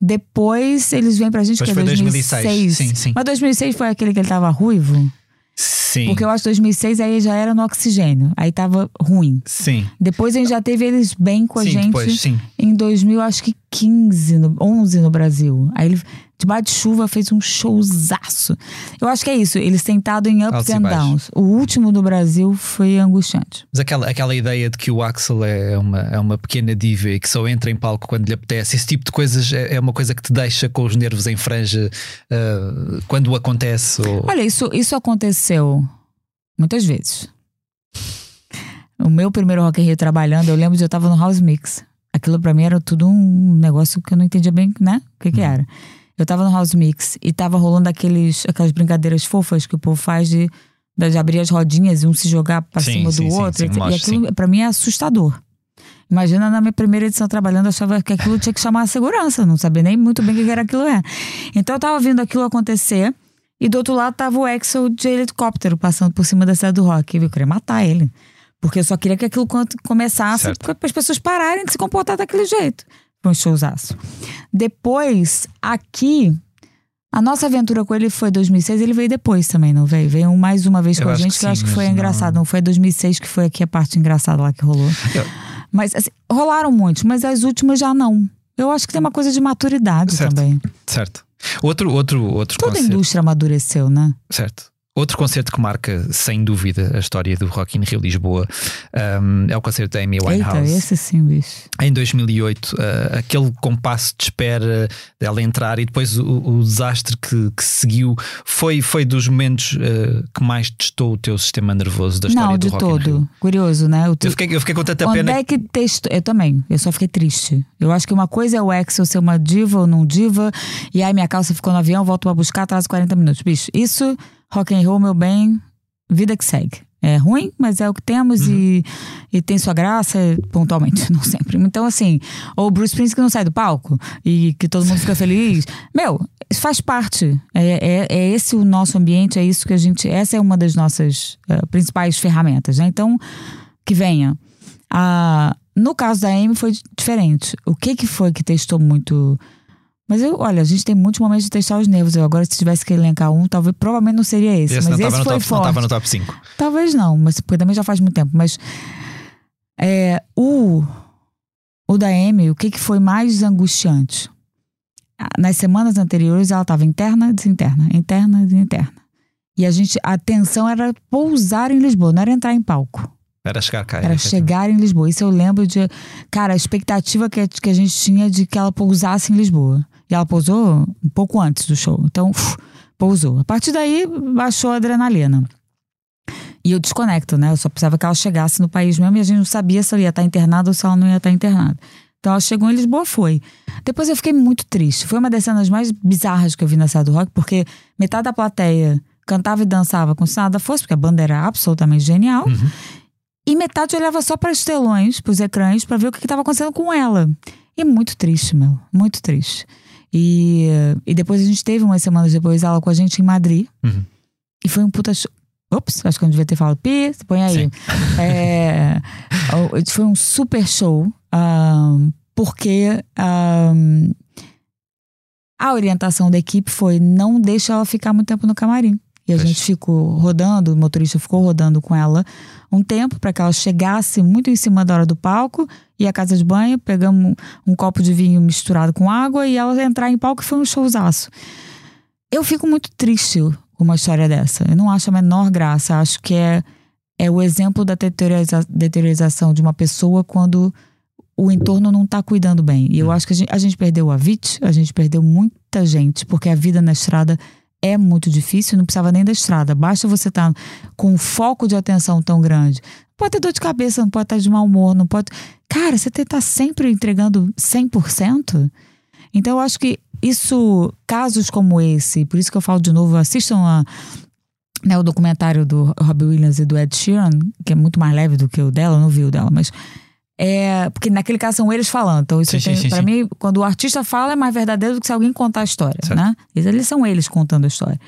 Depois eles vêm pra gente que é foi 2006. 2006. Sim, sim. Mas 2006 foi aquele que ele tava ruivo? Sim. Porque eu acho que 2006 aí já era no oxigênio. Aí tava ruim. Sim. Depois a gente já teve eles bem com a sim, gente depois, sim. em 2000, acho que 15, no, 11 no Brasil. Aí ele, de chuva, fez um showzaço. Eu acho que é isso. Eles tentaram em ups Altos and downs. O último do Brasil foi angustiante. Mas aquela, aquela ideia de que o Axel é uma, é uma pequena diva e que só entra em palco quando lhe apetece, esse tipo de coisas é, é uma coisa que te deixa com os nervos em franja ah, quando acontece. Ou... Olha, isso, isso aconteceu muitas vezes. O meu primeiro Rock in Rio trabalhando, eu lembro de eu tava no House Mix. Aquilo pra mim era tudo um negócio que eu não entendia bem, né? O que que era. Eu tava no House Mix e tava rolando aqueles, aquelas brincadeiras fofas que o povo faz de, de abrir as rodinhas e um se jogar pra Sim, cima sim, do sim, outro. e mostra, aquilo pra mim é assustador. Imagina na minha primeira edição trabalhando, eu achava que aquilo tinha que chamar a segurança, não sabia nem muito bem o que era aquilo é. Então eu tava vendo aquilo acontecer e do outro lado tava o Axel de helicóptero passando por cima da cidade do rock. Eu queria matar ele. Porque eu só queria que aquilo começasse para as pessoas pararem de se comportar daquele jeito. Foi um showzaço. Depois, aqui, a nossa aventura com ele foi 2006, ele veio depois também, não veio? Veio mais uma vez Eu com a gente, que que, eu acho sim, que foi mas engraçado. não- Não foi 2006 que foi aqui a parte engraçada lá que rolou. Eu- Mas assim, rolaram muitos, mas as últimas já não. Eu acho que tem uma coisa de maturidade Certo. também. Certo. Outro, outro, outro Toda a concerto. indústria amadureceu, né? Certo. Outro concerto que marca, sem dúvida, a história do Rock in Rio Lisboa um, é o concerto da Amy Eita, Winehouse. esse sim, bicho. Em 2008, uh, aquele compasso de espera dela entrar e depois o, o desastre que, que seguiu foi, foi dos momentos uh, que mais testou o teu sistema nervoso da história Não, do de Rock in Rio. todo. Curioso, né? O teu- Eu fiquei, eu fiquei com tanta Onde pena. é que testou? Eu também. Eu só fiquei triste. Eu acho que uma coisa é o Axel ser uma diva ou não diva. E aí minha calça ficou no avião, volto pra buscar, atrás 40 minutos. Bicho, isso, rock and roll, meu bem, vida que segue. É ruim, mas é o que temos e, e tem sua graça pontualmente, não sempre. Então, assim, ou o Bruce Springsteen que não sai do palco e que todo mundo fica feliz. Meu, isso faz parte. É, é, é esse o nosso ambiente, é isso que a gente. Essa é uma das nossas eh, principais ferramentas, né? Então, que venha. Ah, no caso da Amy foi diferente. O que que foi que testou muito? Mas eu, olha, a gente tem muitos momentos de testar os nervos. Eu agora, se tivesse que elencar um, talvez provavelmente não seria esse. Esse mas não esse foi top- não forte. estava no top 5. Talvez não, mas porque também já faz muito tempo. Mas é, o, o da Amy, o que, que foi mais angustiante? Ah, Nas semanas anteriores, ela estava interna, desinterna, interna, desinterna. E a gente, a tensão era pousar em Lisboa, não era entrar em palco. Era chegar cá. Era chegar em Lisboa. Isso eu lembro de. Cara, a expectativa que, que a gente tinha de que ela pousasse em Lisboa. E ela pousou um pouco antes do show. Então, uf, pousou. A partir daí, baixou a adrenalina. E eu desconecto, né? Eu só precisava que ela chegasse no país mesmo e a gente não sabia se ela ia estar internada ou se ela não ia estar internada. Então ela chegou em Lisboa, foi. Depois eu fiquei muito triste. Foi uma das cenas mais bizarras que eu vi na Cidade do Rock, porque metade da plateia cantava e dançava com se nada fosse, porque a banda era absolutamente genial. Uhum. E metade olhava só para os telões, para os ecrãs, para ver o que estava acontecendo com ela. E é muito triste, meu. Muito triste. E, e depois a gente teve umas semanas depois ela com a gente em Madrid. Uhum. E foi um puta show. Ops, acho que eu não devia ter falado pi, põe aí. É, foi um super show, ahn, porque ahn, a orientação da equipe foi não deixa ela ficar muito tempo no camarim. E a gente ficou rodando, o motorista ficou rodando com ela um tempo para que ela chegasse muito em cima da hora do palco, e a casa de banho, pegamos um, um copo de vinho misturado com água e ela entrar em palco e foi um showzaço. Eu fico muito triste com uma história dessa. Eu não acho a menor graça. Acho que é, é o exemplo da deterioriza- deteriorização de uma pessoa quando o entorno não está cuidando bem. E eu acho que a gente, a gente perdeu a VIT, a gente perdeu muita gente, porque a vida na estrada é muito difícil, não precisava nem da estrada. Basta você estar com um foco de atenção tão grande. Pode ter dor de cabeça, não pode estar de mau humor, não pode. Cara, você está sempre entregando 100%. Então eu acho que isso, casos como esse, por isso que eu falo de novo, assistam a, né, o documentário do Robbie Williams e do Ed Sheeran, que é muito mais leve do que o dela, eu não vi o dela, mas é, porque naquele caso são eles falando. Então, isso sim. mim, quando o artista fala, é mais verdadeiro do que se alguém contar a história, Certo. né? Eles, eles são eles contando a história.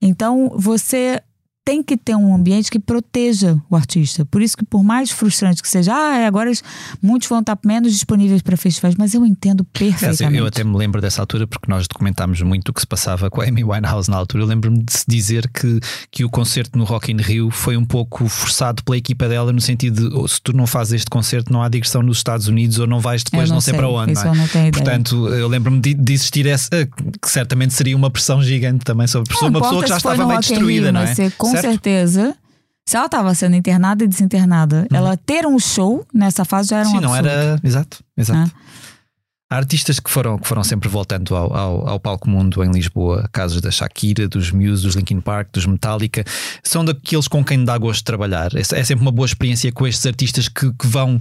Então, você tem que ter um ambiente que proteja o artista. Por isso que, por mais frustrante que seja, ah, é, agora os- muitos vão estar menos disponíveis para festivais, mas eu entendo perfeitamente. eu até me lembro dessa altura porque nós documentámos muito o que se passava com a Amy Winehouse na altura. Eu lembro-me de se dizer que, que o concerto no Rock in Rio foi um pouco forçado pela equipa dela, no sentido de "Oh, se tu não fazes este concerto, não há digressão nos Estados Unidos ou não vais depois Eu não, sei, para onde. Isso não é? eu não tenho ideia. Portanto, eu lembro-me de, de existir essa, que certamente seria uma pressão gigante também sobre Não uma pessoa que já estava meio destruída, Rio, não mas é? Certo? certeza, se ela estava sendo internada e desinternada, ela ter um show nessa fase já era um Sim, não era. Exato, exato. Ah. Há artistas que foram, que foram sempre voltando ao, ao, ao palco mundo em Lisboa, casos da Shakira, dos Muse, dos Linkin Park, dos Metallica, são daqueles com quem dá gosto de trabalhar. É, é sempre uma boa experiência com estes artistas que, que vão.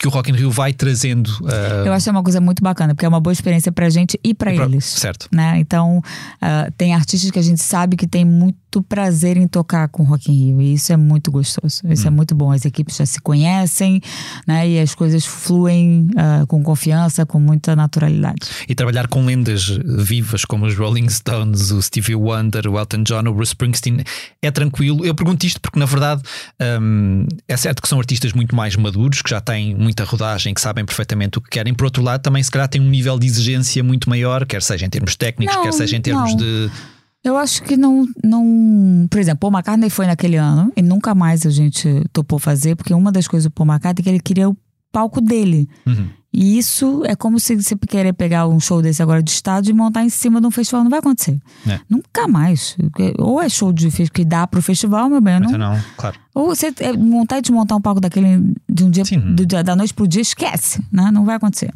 que- o Rock in Rio vai trazendo. ah, Eu acho que é uma coisa muito bacana, porque é uma boa experiência pra gente e pra pra- eles. Certo. Né? Então, ah, tem artistas que a gente sabe que tem muito prazer em tocar com Rock in Rio, e isso é muito gostoso. Isso Hum. é muito bom. As equipes já se conhecem, né? E as coisas fluem ah, com confiança, com muita naturalidade. E trabalhar com lendas vivas como os Rolling Stones, o Stevie Wonder, o Elton John, o Bruce Springsteen é tranquilo. Eu pergunto isto porque, na verdade, hum, é certo que são artistas muito mais maduros, que já têm muita rodagem, que sabem perfeitamente o que querem. Por outro lado, também se calhar têm um nível de exigência muito maior, quer seja em termos técnicos, Não, quer seja em termos não. de. Eu acho que não, não. Por exemplo, Paul McCartney foi naquele ano e nunca mais a gente topou fazer, porque uma das coisas do Paul McCartney é que ele queria o palco dele. Uhum. E isso é como se você querer pegar um show desse agora de estádio e montar em cima de um festival. Não vai acontecer. É. Nunca mais. Ou é show de que dá pro festival, meu bem. não- não, claro. Ou você é, montar e desmontar um palco daquele de um dia, do da noite pro dia, esquece, né? Não vai acontecer.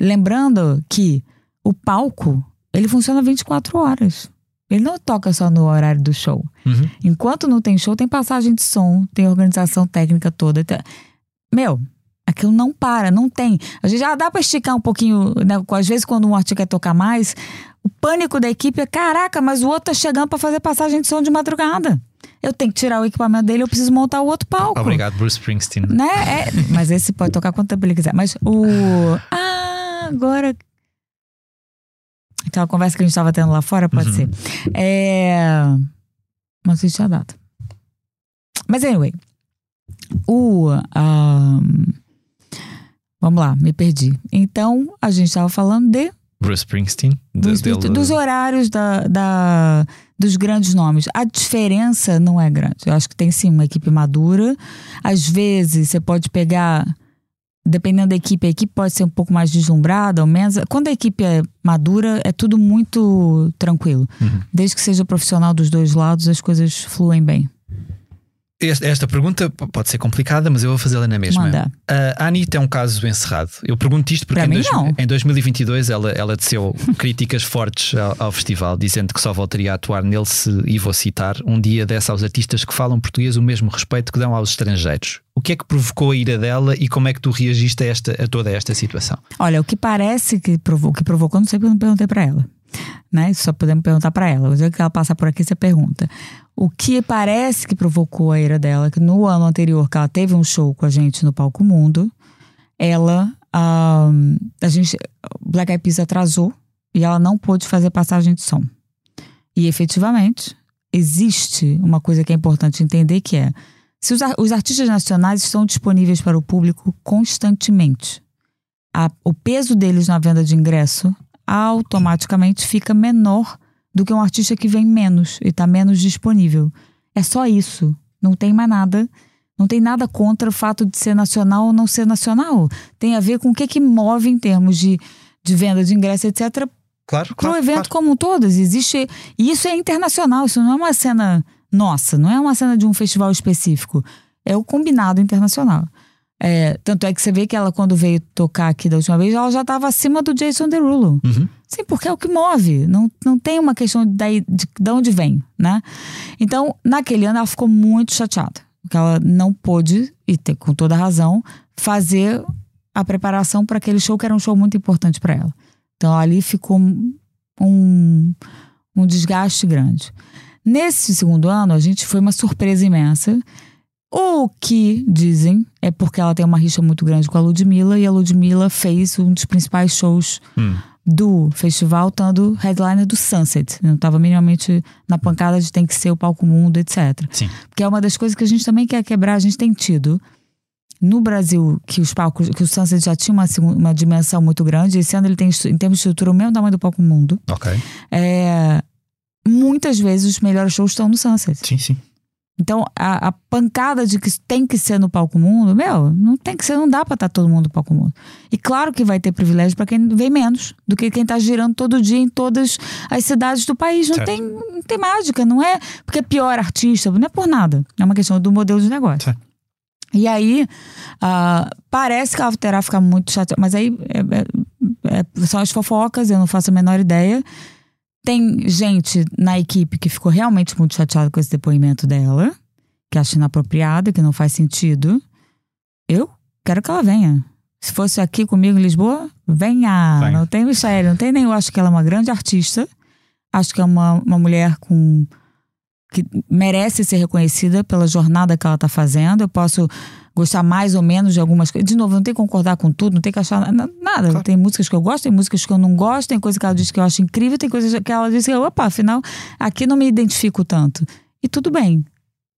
Lembrando que o palco, ele funciona 24 horas. Ele não toca só no horário do show. Uhum. Enquanto não tem show, tem passagem de som, tem organização técnica toda. Então, Meu, aquilo não para, não tem. A gente já dá pra esticar um pouquinho, né? Às vezes, quando um artista quer tocar mais, o pânico da equipe é: caraca, mas o outro tá chegando pra fazer passagem de som de madrugada. Eu tenho que tirar o equipamento dele, eu preciso montar o outro palco. Obrigado, Bruce Springsteen. Né? É, mas esse pode tocar quanto tempo ele quiser. Mas o. Ah, agora. Aquela conversa que a gente estava tendo lá fora, pode Uhum. ser. É. Sei se tinha data. Mas anyway. O. ahn, Vamos lá, me perdi. Então, a gente estava falando de Bruce Springsteen. de- dos, dele- dos horários da, da- dos grandes nomes. A diferença não é grande. Eu acho que tem sim uma equipe madura. Às vezes você pode pegar, dependendo da equipe, a equipe pode ser um pouco mais deslumbrada ou menos. Quando a equipe é madura, é tudo muito tranquilo. Uhum. Desde que seja profissional dos dois lados, as coisas fluem bem. Esta, pergunta pode ser complicada, mas eu vou fazê-la na mesma. Manda. A Anitta é um caso encerrado. Eu pergunto isto porque Para em, dois- em 2022 ela, ela teceu críticas fortes ao, ao festival, dizendo que só voltaria a atuar nele se, e vou citar, um dia dessa aos artistas que falam português o mesmo respeito que dão aos estrangeiros. O que é que provocou a ira dela e como é que tu reagiste a, esta, a toda esta situação? Olha, o que parece que provocou, que provocou, não sei porque eu não perguntei pra ela. Né? Só podemos perguntar pra ela. O dia que ela passar por aqui, você pergunta. O que parece que provocou a ira dela, que no ano anterior, que ela teve um show com a gente no Palco Mundo, ela. ah, a gente. Black Eyed Peas atrasou e ela não pôde fazer passagem de som. E efetivamente, existe uma coisa que é importante entender que é. Se os, os artistas nacionais estão disponíveis para o público constantemente, a- o peso deles na venda de ingresso automaticamente fica menor do que um artista que vem menos e está menos disponível. É só isso. Não tem mais nada. Não tem nada contra o fato de ser nacional ou não ser nacional. Tem a ver com o que, que move em termos de, de venda de ingresso, etc., Claro, para o evento como um todo. Existe. E isso é internacional, isso não é uma cena nossa, não é uma cena de um festival específico. É o combinado internacional. É, tanto é que você vê que ela, quando veio tocar aqui da última vez, ela já estava acima do Jason Derulo. Uhum. Sim, porque é o que move. Não, não tem uma questão daí, de, de onde vem, né? Então, naquele ano, ela ficou muito chateada. Porque ela não pôde, e te- com toda razão, fazer a preparação para aquele show que era um show muito importante para ela. Então, ali ficou um, um desgaste grande. Nesse segundo ano, a gente foi uma surpresa imensa. O que dizem é porque ela tem uma rixa muito grande com a Ludmilla e a Ludmilla fez um dos principais shows Hum. do festival, estando headliner do Sunset. Não estava minimamente na pancada de tem que ser o palco mundo, etc. Sim. Porque é uma das coisas que a gente também quer quebrar. A gente tem tido no Brasil que os palcos, que o Sunset já tinha uma, uma dimensão muito grande. Esse ano ele tem em termos de estrutura o mesmo tamanho do palco mundo. Ok. É, muitas vezes os melhores shows estão no Sunset. Sim, sim. Então, a, a pancada de que tem que ser no palco mundo, meu, não tem que ser, não dá pra estar todo mundo no palco mundo. E claro que vai ter privilégio pra quem vem menos do que quem tá girando todo dia em todas as cidades do país. Não Certo. tem, não tem mágica, não é porque é pior artista, não é por nada. É uma questão do modelo de negócio. Certo. E aí, ah, parece que ela terá ficar muito chateada, mas aí é- é- é- são as fofocas, eu não faço a menor ideia. Tem gente na equipe que ficou realmente muito chateada com esse depoimento dela, que acha inapropriado, que não faz sentido. Eu quero que ela venha. Se fosse aqui comigo em Lisboa, venha. Venha. Não tem mistério, não tem nem. Eu acho que ela é uma grande artista. Acho que é uma, uma mulher com que merece ser reconhecida pela jornada que ela está fazendo. Eu posso gostar mais ou menos de algumas coisas. De novo, não tem que concordar com tudo, não tem que achar na- nada. Claro. Tem músicas que eu gosto, tem músicas que eu não gosto, tem coisas que ela diz que eu acho incrível, tem coisas que ela diz que, opa, afinal, aqui não me identifico tanto. E tudo bem.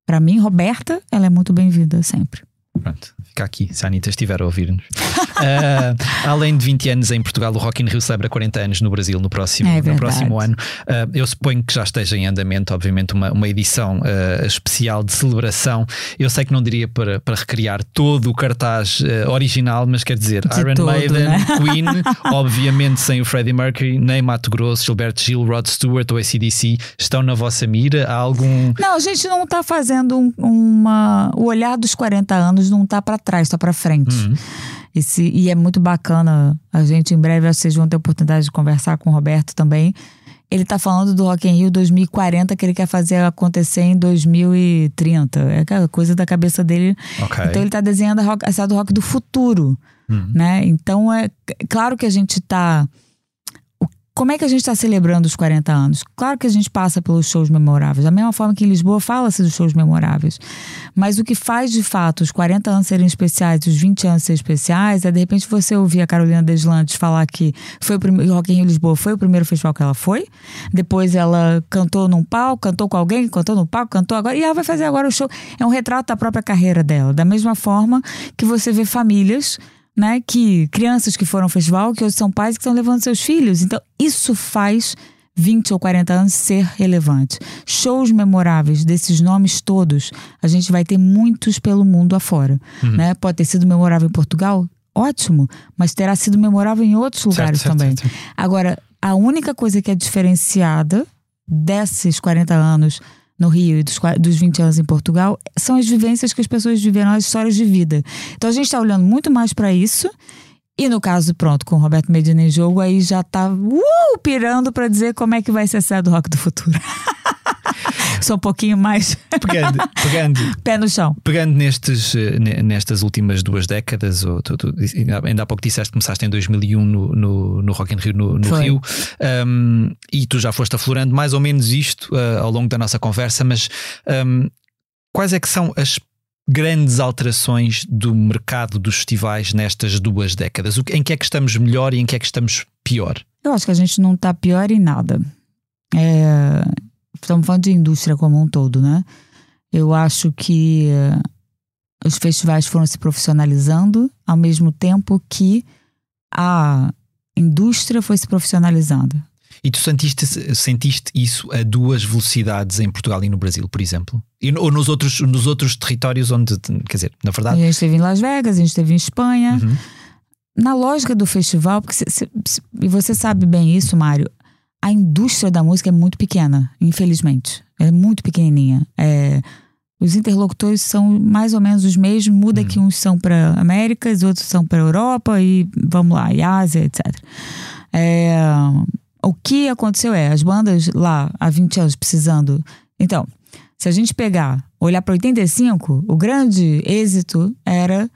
Para mim, Roberta, ela é muito bem-vinda sempre. Pronto, fica aqui, se a Anitta estiver a ouvir-nos. Ah, além de 20 anos em Portugal, o Rock in Rio celebra 40 anos no Brasil no próximo, É no próximo ano. Ah, eu suponho que já esteja em andamento, obviamente, uma, uma edição ah, especial de celebração. Eu sei que não diria para, para recriar todo o cartaz original, mas quer dizer, De Iron todo, Maiden, né? Queen, obviamente sem o Freddie Mercury, nem Mato Grosso, Gilberto Gil, Rod Stewart ou ACDC, estão na vossa mira? Há algum. Não, a gente não tá fazendo um- uma. O olhar dos 40 anos não tá para trás, tá para frente. Uhum. Esse, e é muito bacana. A gente, em breve, vocês vão ter a oportunidade de conversar com o Roberto também. Ele tá falando do Rock in Rio 2040, que ele quer fazer acontecer em 2030. É aquela coisa da cabeça dele. Ok. Então ele tá desenhando a, rock, a cidade do rock do futuro. Hum. Né? Então é c- claro que a gente tá. Como é que a gente está celebrando os 40 anos? Claro que a gente passa pelos shows memoráveis. Da mesma forma que em Lisboa fala-se dos shows memoráveis. Mas o que faz de fato os 40 anos serem especiais os 20 anos serem especiais é de repente você ouvir a Carolina Deslandes falar que foi o primeiro Rock in Rio Lisboa foi o primeiro festival que ela foi. Depois ela cantou num palco, cantou com alguém, cantou no palco, cantou agora. E ela vai fazer agora o show. É um retrato da própria carreira dela. Da mesma forma que você vê famílias né, que crianças que foram ao festival, que hoje são pais que estão levando seus filhos. Então, isso faz 20 ou 40 anos ser relevante. Shows memoráveis desses nomes todos, a gente vai ter muitos pelo mundo afora. Né? Pode ter sido memorável em Portugal, ótimo, mas terá sido memorável em outros lugares certo, também. certo. Agora, a única coisa que é diferenciada desses 40 anos no Rio e dos, dos 20 anos em Portugal, são as vivências que as pessoas viveram, as histórias de vida. Então a gente está olhando muito mais para isso. E no caso, pronto, com o Roberto Medina em jogo, aí já tá uh, pirando para dizer como é que vai ser a do rock do futuro. Sou um pouquinho mais. Pegando, pegando. Pé no chão. Pegando nestes, eh, nestas últimas duas décadas, ou tu, tu, ainda há pouco disseste que começaste em 2001 no, no, no Rock in Rio, no, no Rio um, e tu já foste aflorando mais ou menos isto uh, ao longo da nossa conversa, mas um, quais é que são as grandes alterações do mercado dos festivais nestas duas décadas? Em que é que estamos melhor e em que é que estamos pior? Eu acho que a gente não está pior em nada. É, estamos falando de indústria como um todo, né? Eu acho que uh, os festivais foram se profissionalizando ao mesmo tempo que a indústria foi se profissionalizando. E tu sentiste, sentiste isso a duas velocidades em Portugal e no Brasil, por exemplo? E, ou nos outros, nos outros territórios onde, quer dizer, na verdade. A gente esteve em Las Vegas, a gente esteve em Espanha. Uhum. Na lógica do festival, porque e você sabe bem isso, Mário, a indústria da música é muito pequena, infelizmente. É muito pequenininha. É, os interlocutores são mais ou menos os mesmos, muda hum. que uns são para Américas, outros são para Europa e vamos lá, e Ásia, etc. É, o que aconteceu é, as bandas lá há 20 anos precisando. Então, se a gente pegar, olhar para 85, o grande êxito era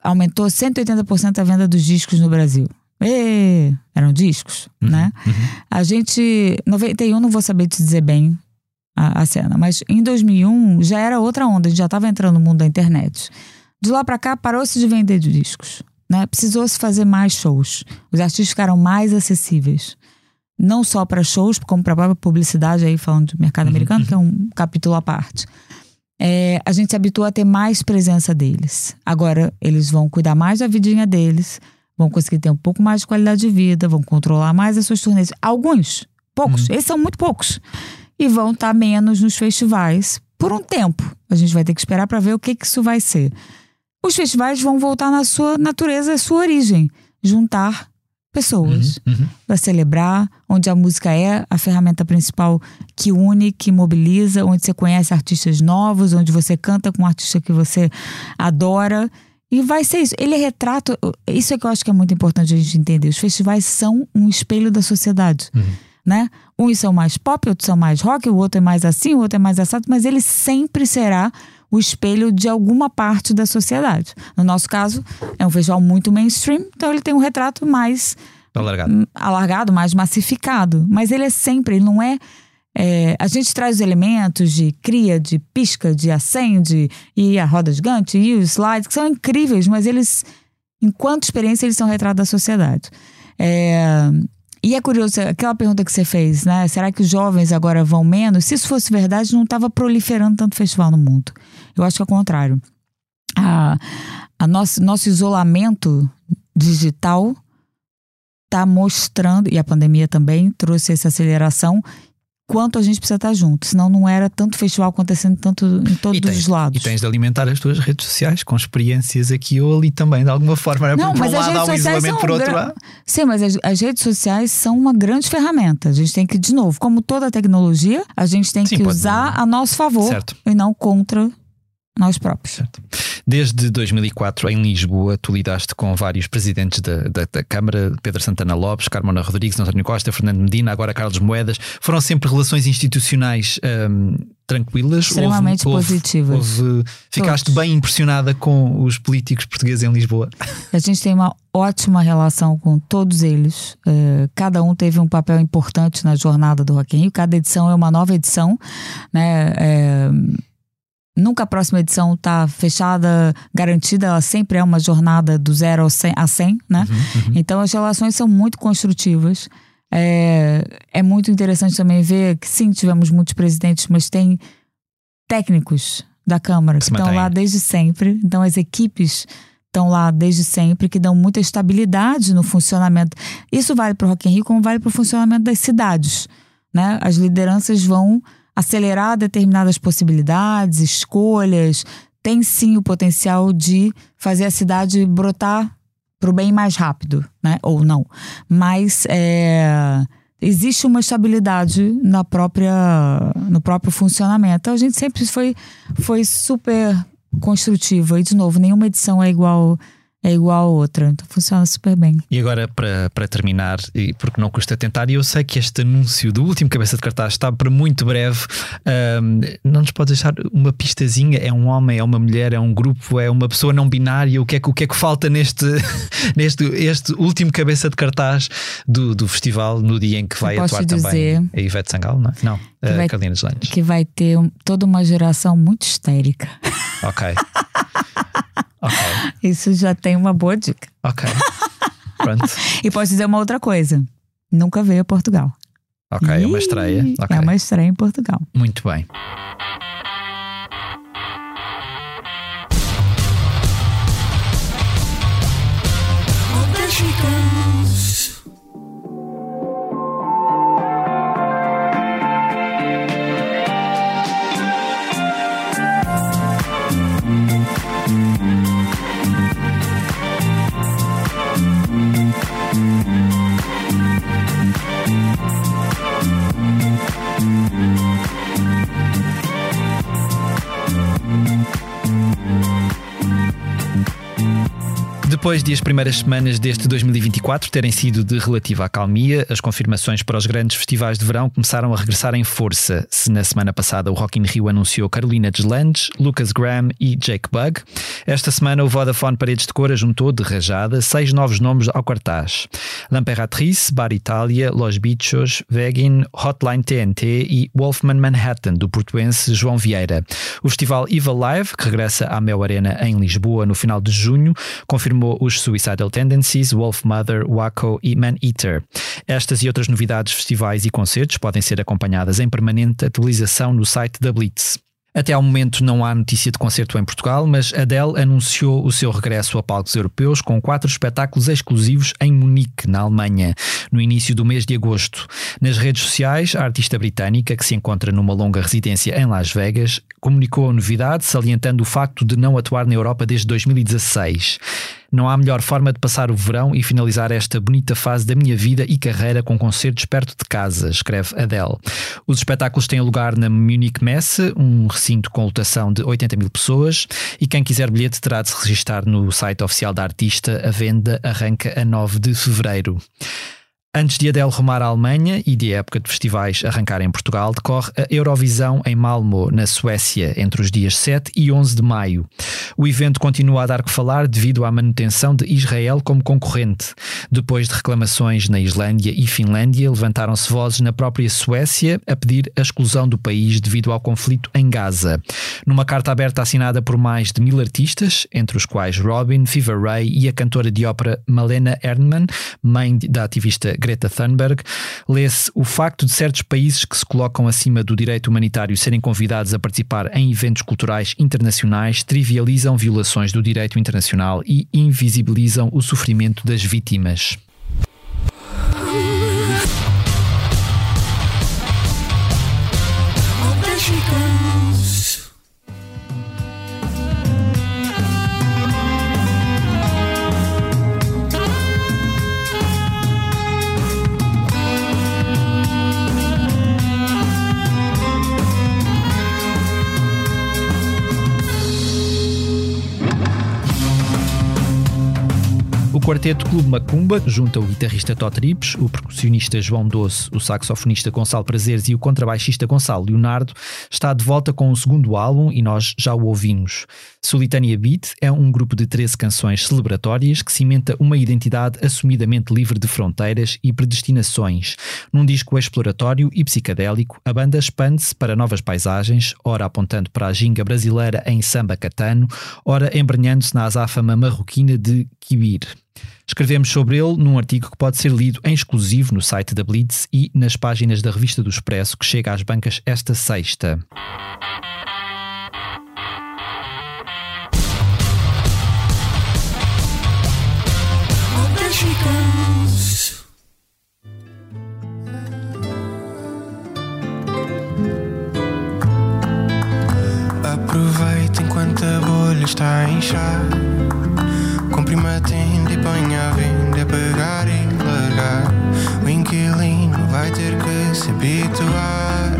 aumentou 180% a venda dos discos no Brasil. E, eram discos, uhum, né? Uhum. A gente. 91, não vou saber te dizer bem a, a, cena, mas em 2001 já era outra onda, a gente já estava entrando no mundo da internet. De lá para cá, parou-se de vender discos. Né? Precisou-se fazer mais shows. Os artistas ficaram mais acessíveis. Não só para shows, como para a própria publicidade, aí falando do mercado uhum, americano, que é um capítulo à parte. É, a gente se habituou a ter mais presença deles. Agora, eles vão cuidar mais da vidinha deles vão conseguir ter um pouco mais de qualidade de vida, vão controlar mais as suas turnês. Alguns, poucos, uhum. esses são muito poucos. E vão estar menos nos festivais por um tempo. A gente vai ter que esperar para ver o que, que isso vai ser. Os festivais vão voltar na sua natureza, a sua origem. Juntar pessoas uhum, uhum. para celebrar, onde a música é a ferramenta principal que une, que mobiliza, onde você conhece artistas novos, onde você canta com um artista que você adora e vai ser isso. Ele é retrata. Isso é que eu acho que é muito importante a gente entender. Os festivais são um espelho da sociedade. Uhum. Né? Uns são mais pop, outros são mais rock, o outro é mais assim, o outro é mais assado, mas ele sempre será o espelho de alguma parte da sociedade. No nosso caso, é um festival muito mainstream, então ele tem um retrato mais alargado, alargado mais massificado. Mas ele é sempre, ele não é é, a gente traz os elementos de cria, de pisca, de acende e a roda gigante e os slides, que são incríveis, mas eles, enquanto experiência, eles são retrato da sociedade. É, e é curioso, aquela pergunta que você fez, né? Será que os jovens agora vão menos? Se isso fosse verdade, não estava proliferando tanto festival no mundo. Eu acho que é o contrário. A, a nosso, nosso isolamento digital está mostrando, e a pandemia também trouxe essa aceleração, quanto a gente precisa estar junto. Senão não era tanto festival acontecendo tanto em todos tens, os lados. E tens de alimentar as tuas redes sociais com experiências aqui ou ali também, de alguma forma. Não, por, mas um lado há um isolamento, por outro lado. Sim, mas as, as, redes sociais são uma grande ferramenta. A gente tem que, de novo, como toda tecnologia, a gente tem Sim, que usar a nosso favor certo. e não contra nós próprios. Certo. Desde 2004, em Lisboa, tu lidaste com vários presidentes da, da, da, Câmara, Pedro Santana Lopes, Carmona Rodrigues, António Costa, Fernando Medina, agora Carlos Moedas. Foram sempre relações institucionais um, tranquilas? Extremamente houve, positivas. Houve, ficaste Todos. bem impressionada com os políticos portugueses em Lisboa? A gente tem uma ótima relação com todos eles. Uh, cada um teve um papel importante na jornada do Rock in Rio. Cada edição é uma nova edição, né? É, Nunca a próxima edição está fechada, garantida, ela sempre é uma jornada do zero a 100, né? Uhum, uhum. Então as relações são muito construtivas. É, é muito interessante também ver que sim, tivemos muitos presidentes, mas tem técnicos da Câmara que, que estão lá desde sempre. Então as equipes estão lá desde sempre, que dão muita estabilidade no funcionamento. Isso vale para o Rock in Rio, como vale para o funcionamento das cidades. Né? As lideranças vão acelerar determinadas possibilidades, escolhas, tem sim o potencial de fazer a cidade brotar para o bem mais rápido, né? Ou não. Mas é, existe uma estabilidade na própria, no próprio funcionamento. Então a gente sempre foi, foi super construtiva. E, de novo, nenhuma edição é igual é igual a outra. Então funciona super bem. E agora, para, para terminar, e porque não custa tentar, e eu sei que este anúncio do último cabeça de cartaz está para muito breve, um, não nos pode deixar uma pistazinha? É um homem, é uma mulher, é um grupo, é uma pessoa não binária? O que é que, o que, é que falta neste, neste este último cabeça de cartaz do, do festival, no dia em que vai atuar também a Ivete Sangalo? Não, não a vai, Carolina. Que vai ter um, toda uma geração muito histérica. Ok. Isso já tem uma boa dica. Ok. Pronto. e posso dizer uma outra coisa: nunca veio a Portugal. Ok, é uma estreia. Okay. É uma estreia em Portugal. Muito bem. Depois de as primeiras semanas deste 2024 terem sido de relativa acalmia, as confirmações para os grandes festivais de verão começaram a regressar em força. Se na semana passada o Rock in Rio anunciou Carolina Deslandes, Lucas Graham e Jake Bug, esta semana o Vodafone Paredes de Cora juntou de rajada seis novos nomes ao cartaz. L'Imperatrice, Bar Itália, Los Bichos, Vegin, Hotline TNT e Wolfman Manhattan, do portuense João Vieira. O festival Eva Live, que regressa à Mel Arena em Lisboa no final de junho, confirmou os Suicidal Tendencies, Wolf Mother, Waco e Man Eater. Estas e outras novidades, festivais e concertos podem ser acompanhadas em permanente atualização no site da Blitz. Até ao momento não há notícia de concerto em Portugal, mas Adele anunciou o seu regresso a palcos europeus com quatro espetáculos exclusivos em Munique, na Alemanha, no início do mês de agosto. Nas redes sociais, a artista britânica, que se encontra numa longa residência em Las Vegas, comunicou a novidade, salientando o facto de não atuar na Europa desde 2016. Não há melhor forma de passar o verão e finalizar esta bonita fase da minha vida e carreira com concertos perto de casa, escreve Adele. Os espetáculos têm lugar na Munich Messe, um recinto com lotação de 80 mil pessoas, e quem quiser bilhete terá de se registrar no site oficial da artista. A venda arranca a 9 de fevereiro. Antes de Adele rumar à Alemanha e de época de festivais arrancar em Portugal, decorre a Eurovisão em Malmo, na Suécia, entre os dias 7 e 11 de maio. O evento continua a dar que falar devido à manutenção de Israel como concorrente. Depois de reclamações na Islândia e Finlândia, levantaram-se vozes na própria Suécia a pedir a exclusão do país devido ao conflito em Gaza. Numa carta aberta assinada por mais de mil artistas, entre os quais Robin, Fever Ray e a cantora de ópera Malena Ernman, mãe da ativista Greta Thunberg, lê-se o facto de certos países que se colocam acima do direito humanitário serem convidados a participar em eventos culturais internacionais trivializam violações do direito internacional e invisibilizam o sofrimento das vítimas. Quarteto Clube Macumba junta o guitarrista Tó Trips, o percussionista João Doce, o saxofonista Gonçalo Prazeres e o contrabaixista Gonçalo Leonardo, está de volta com o segundo álbum e nós já o ouvimos. Solitânia Beat é um grupo de 13 canções celebratórias que cimenta uma identidade assumidamente livre de fronteiras e predestinações. Num disco exploratório e psicadélico, a banda expande-se para novas paisagens, ora apontando para a ginga brasileira em samba catano, ora embrenhando-se na azáfama marroquina de Kibir. Escrevemos sobre ele num artigo que pode ser lido em exclusivo no site da Blitz e nas páginas da revista do Expresso, que chega às bancas esta sexta. Aproveita enquanto a bolha está a inchar Comprime a tenda e põe a venda, pegar e largar. O inquilino vai habituar.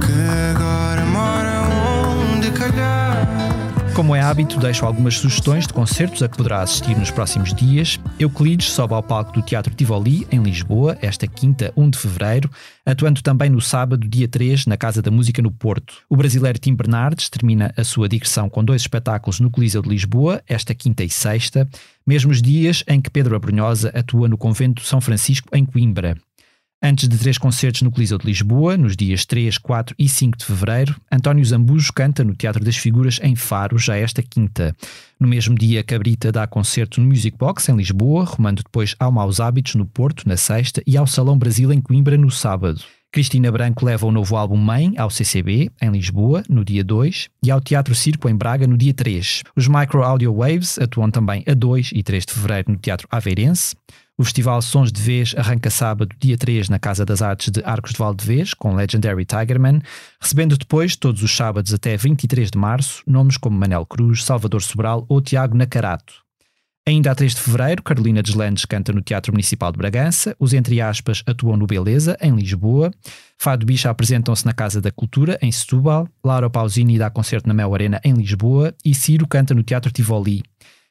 Que agora mora onde calhar. Como é hábito, deixo algumas sugestões de concertos a que poderá assistir nos próximos dias. Euclides sobe ao palco do Teatro Tivoli, em Lisboa, esta quinta, 1 de fevereiro, atuando também no sábado, dia 3, na Casa da Música no Porto. O brasileiro Tim Bernardes termina a sua digressão com dois espetáculos no Coliseu de Lisboa, esta quinta e sexta, mesmos dias em que Pedro Abrunhosa atua no Convento de São Francisco, em Coimbra. Antes de três concertos no Coliseu de Lisboa, nos dias 3, 4 e 5 de fevereiro, António Zambujo canta no Teatro das Figuras em Faro, já esta quinta. No mesmo dia, Cabrita dá concerto no Music Box em Lisboa, rumando depois ao Maus Hábitos no Porto, na sexta, e ao Salão Brasil em Coimbra no sábado. Cristina Branco leva o novo álbum Mãe ao CCB, em Lisboa, no dia 2, e ao Teatro Circo, em Braga, no dia 3. Os Micro Audio Waves atuam também a 2 e 3 de fevereiro no Teatro Aveirense. O Festival Sons de Vez arranca sábado, dia 3, na Casa das Artes de Arcos de Valdevez, com Legendary Tigerman, recebendo depois, todos os sábados até 23 de março, nomes como Manel Cruz, Salvador Sobral ou Tiago Nacarato. Ainda a 3 de fevereiro, Carolina Deslandes canta no Teatro Municipal de Bragança, os Entre Aspas atuam no Beleza, em Lisboa, Fado Bicha apresentam-se na Casa da Cultura, em Setúbal, Laura Pausini dá concerto na Mel Arena, em Lisboa, e Ciro canta no Teatro Tivoli.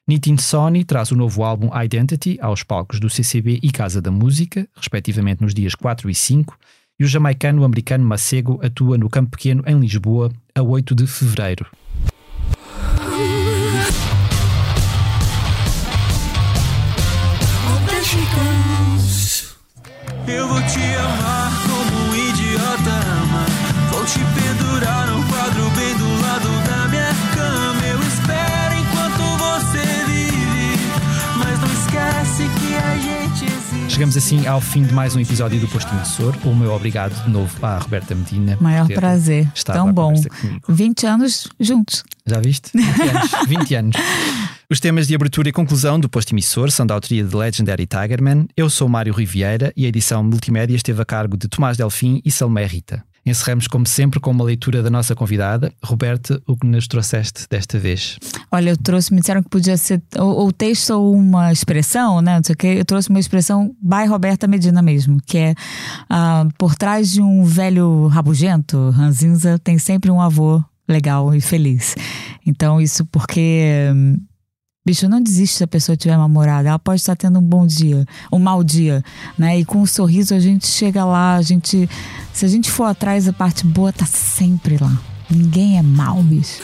Nitin Sony traz o novo álbum Identity aos palcos do CCB e Casa da Música, respectivamente nos dias 4 e 5, e o jamaicano-americano Macego atua no Campo Pequeno, em Lisboa, a 8 de fevereiro. Eu vou te amar Chegamos assim ao fim de mais um episódio do Posto Emissor. O meu obrigado de novo à Roberta Medina. Maior prazer. Tão bom. conversa comigo. 20 anos juntos. Já viste? 20 anos. 20 anos. Os temas de abertura e conclusão do posto emissor são da autoria de Legendary Tigerman. Eu sou Mário Riviera e a edição multimédia esteve a cargo de Tomás Delfim e Salmé Rita. Encerramos, como sempre, com uma leitura da nossa convidada. Roberta, o que nos trouxeste desta vez? Olha, eu trouxe, me disseram que podia ser ou, ou texto ou uma expressão, né? Não sei o quê. Eu trouxe uma expressão by Roberta Medina mesmo, que é ah, por trás de um velho rabugento, ranzinza, tem sempre um avô legal e feliz. Então, isso porque. Bicho, não desiste se a pessoa estiver namorada. Ela pode estar tendo um bom dia, um mau dia, né? E com um sorriso a gente chega lá, a gente. Se a gente for atrás, a parte boa tá sempre lá. Ninguém é mal, bicho.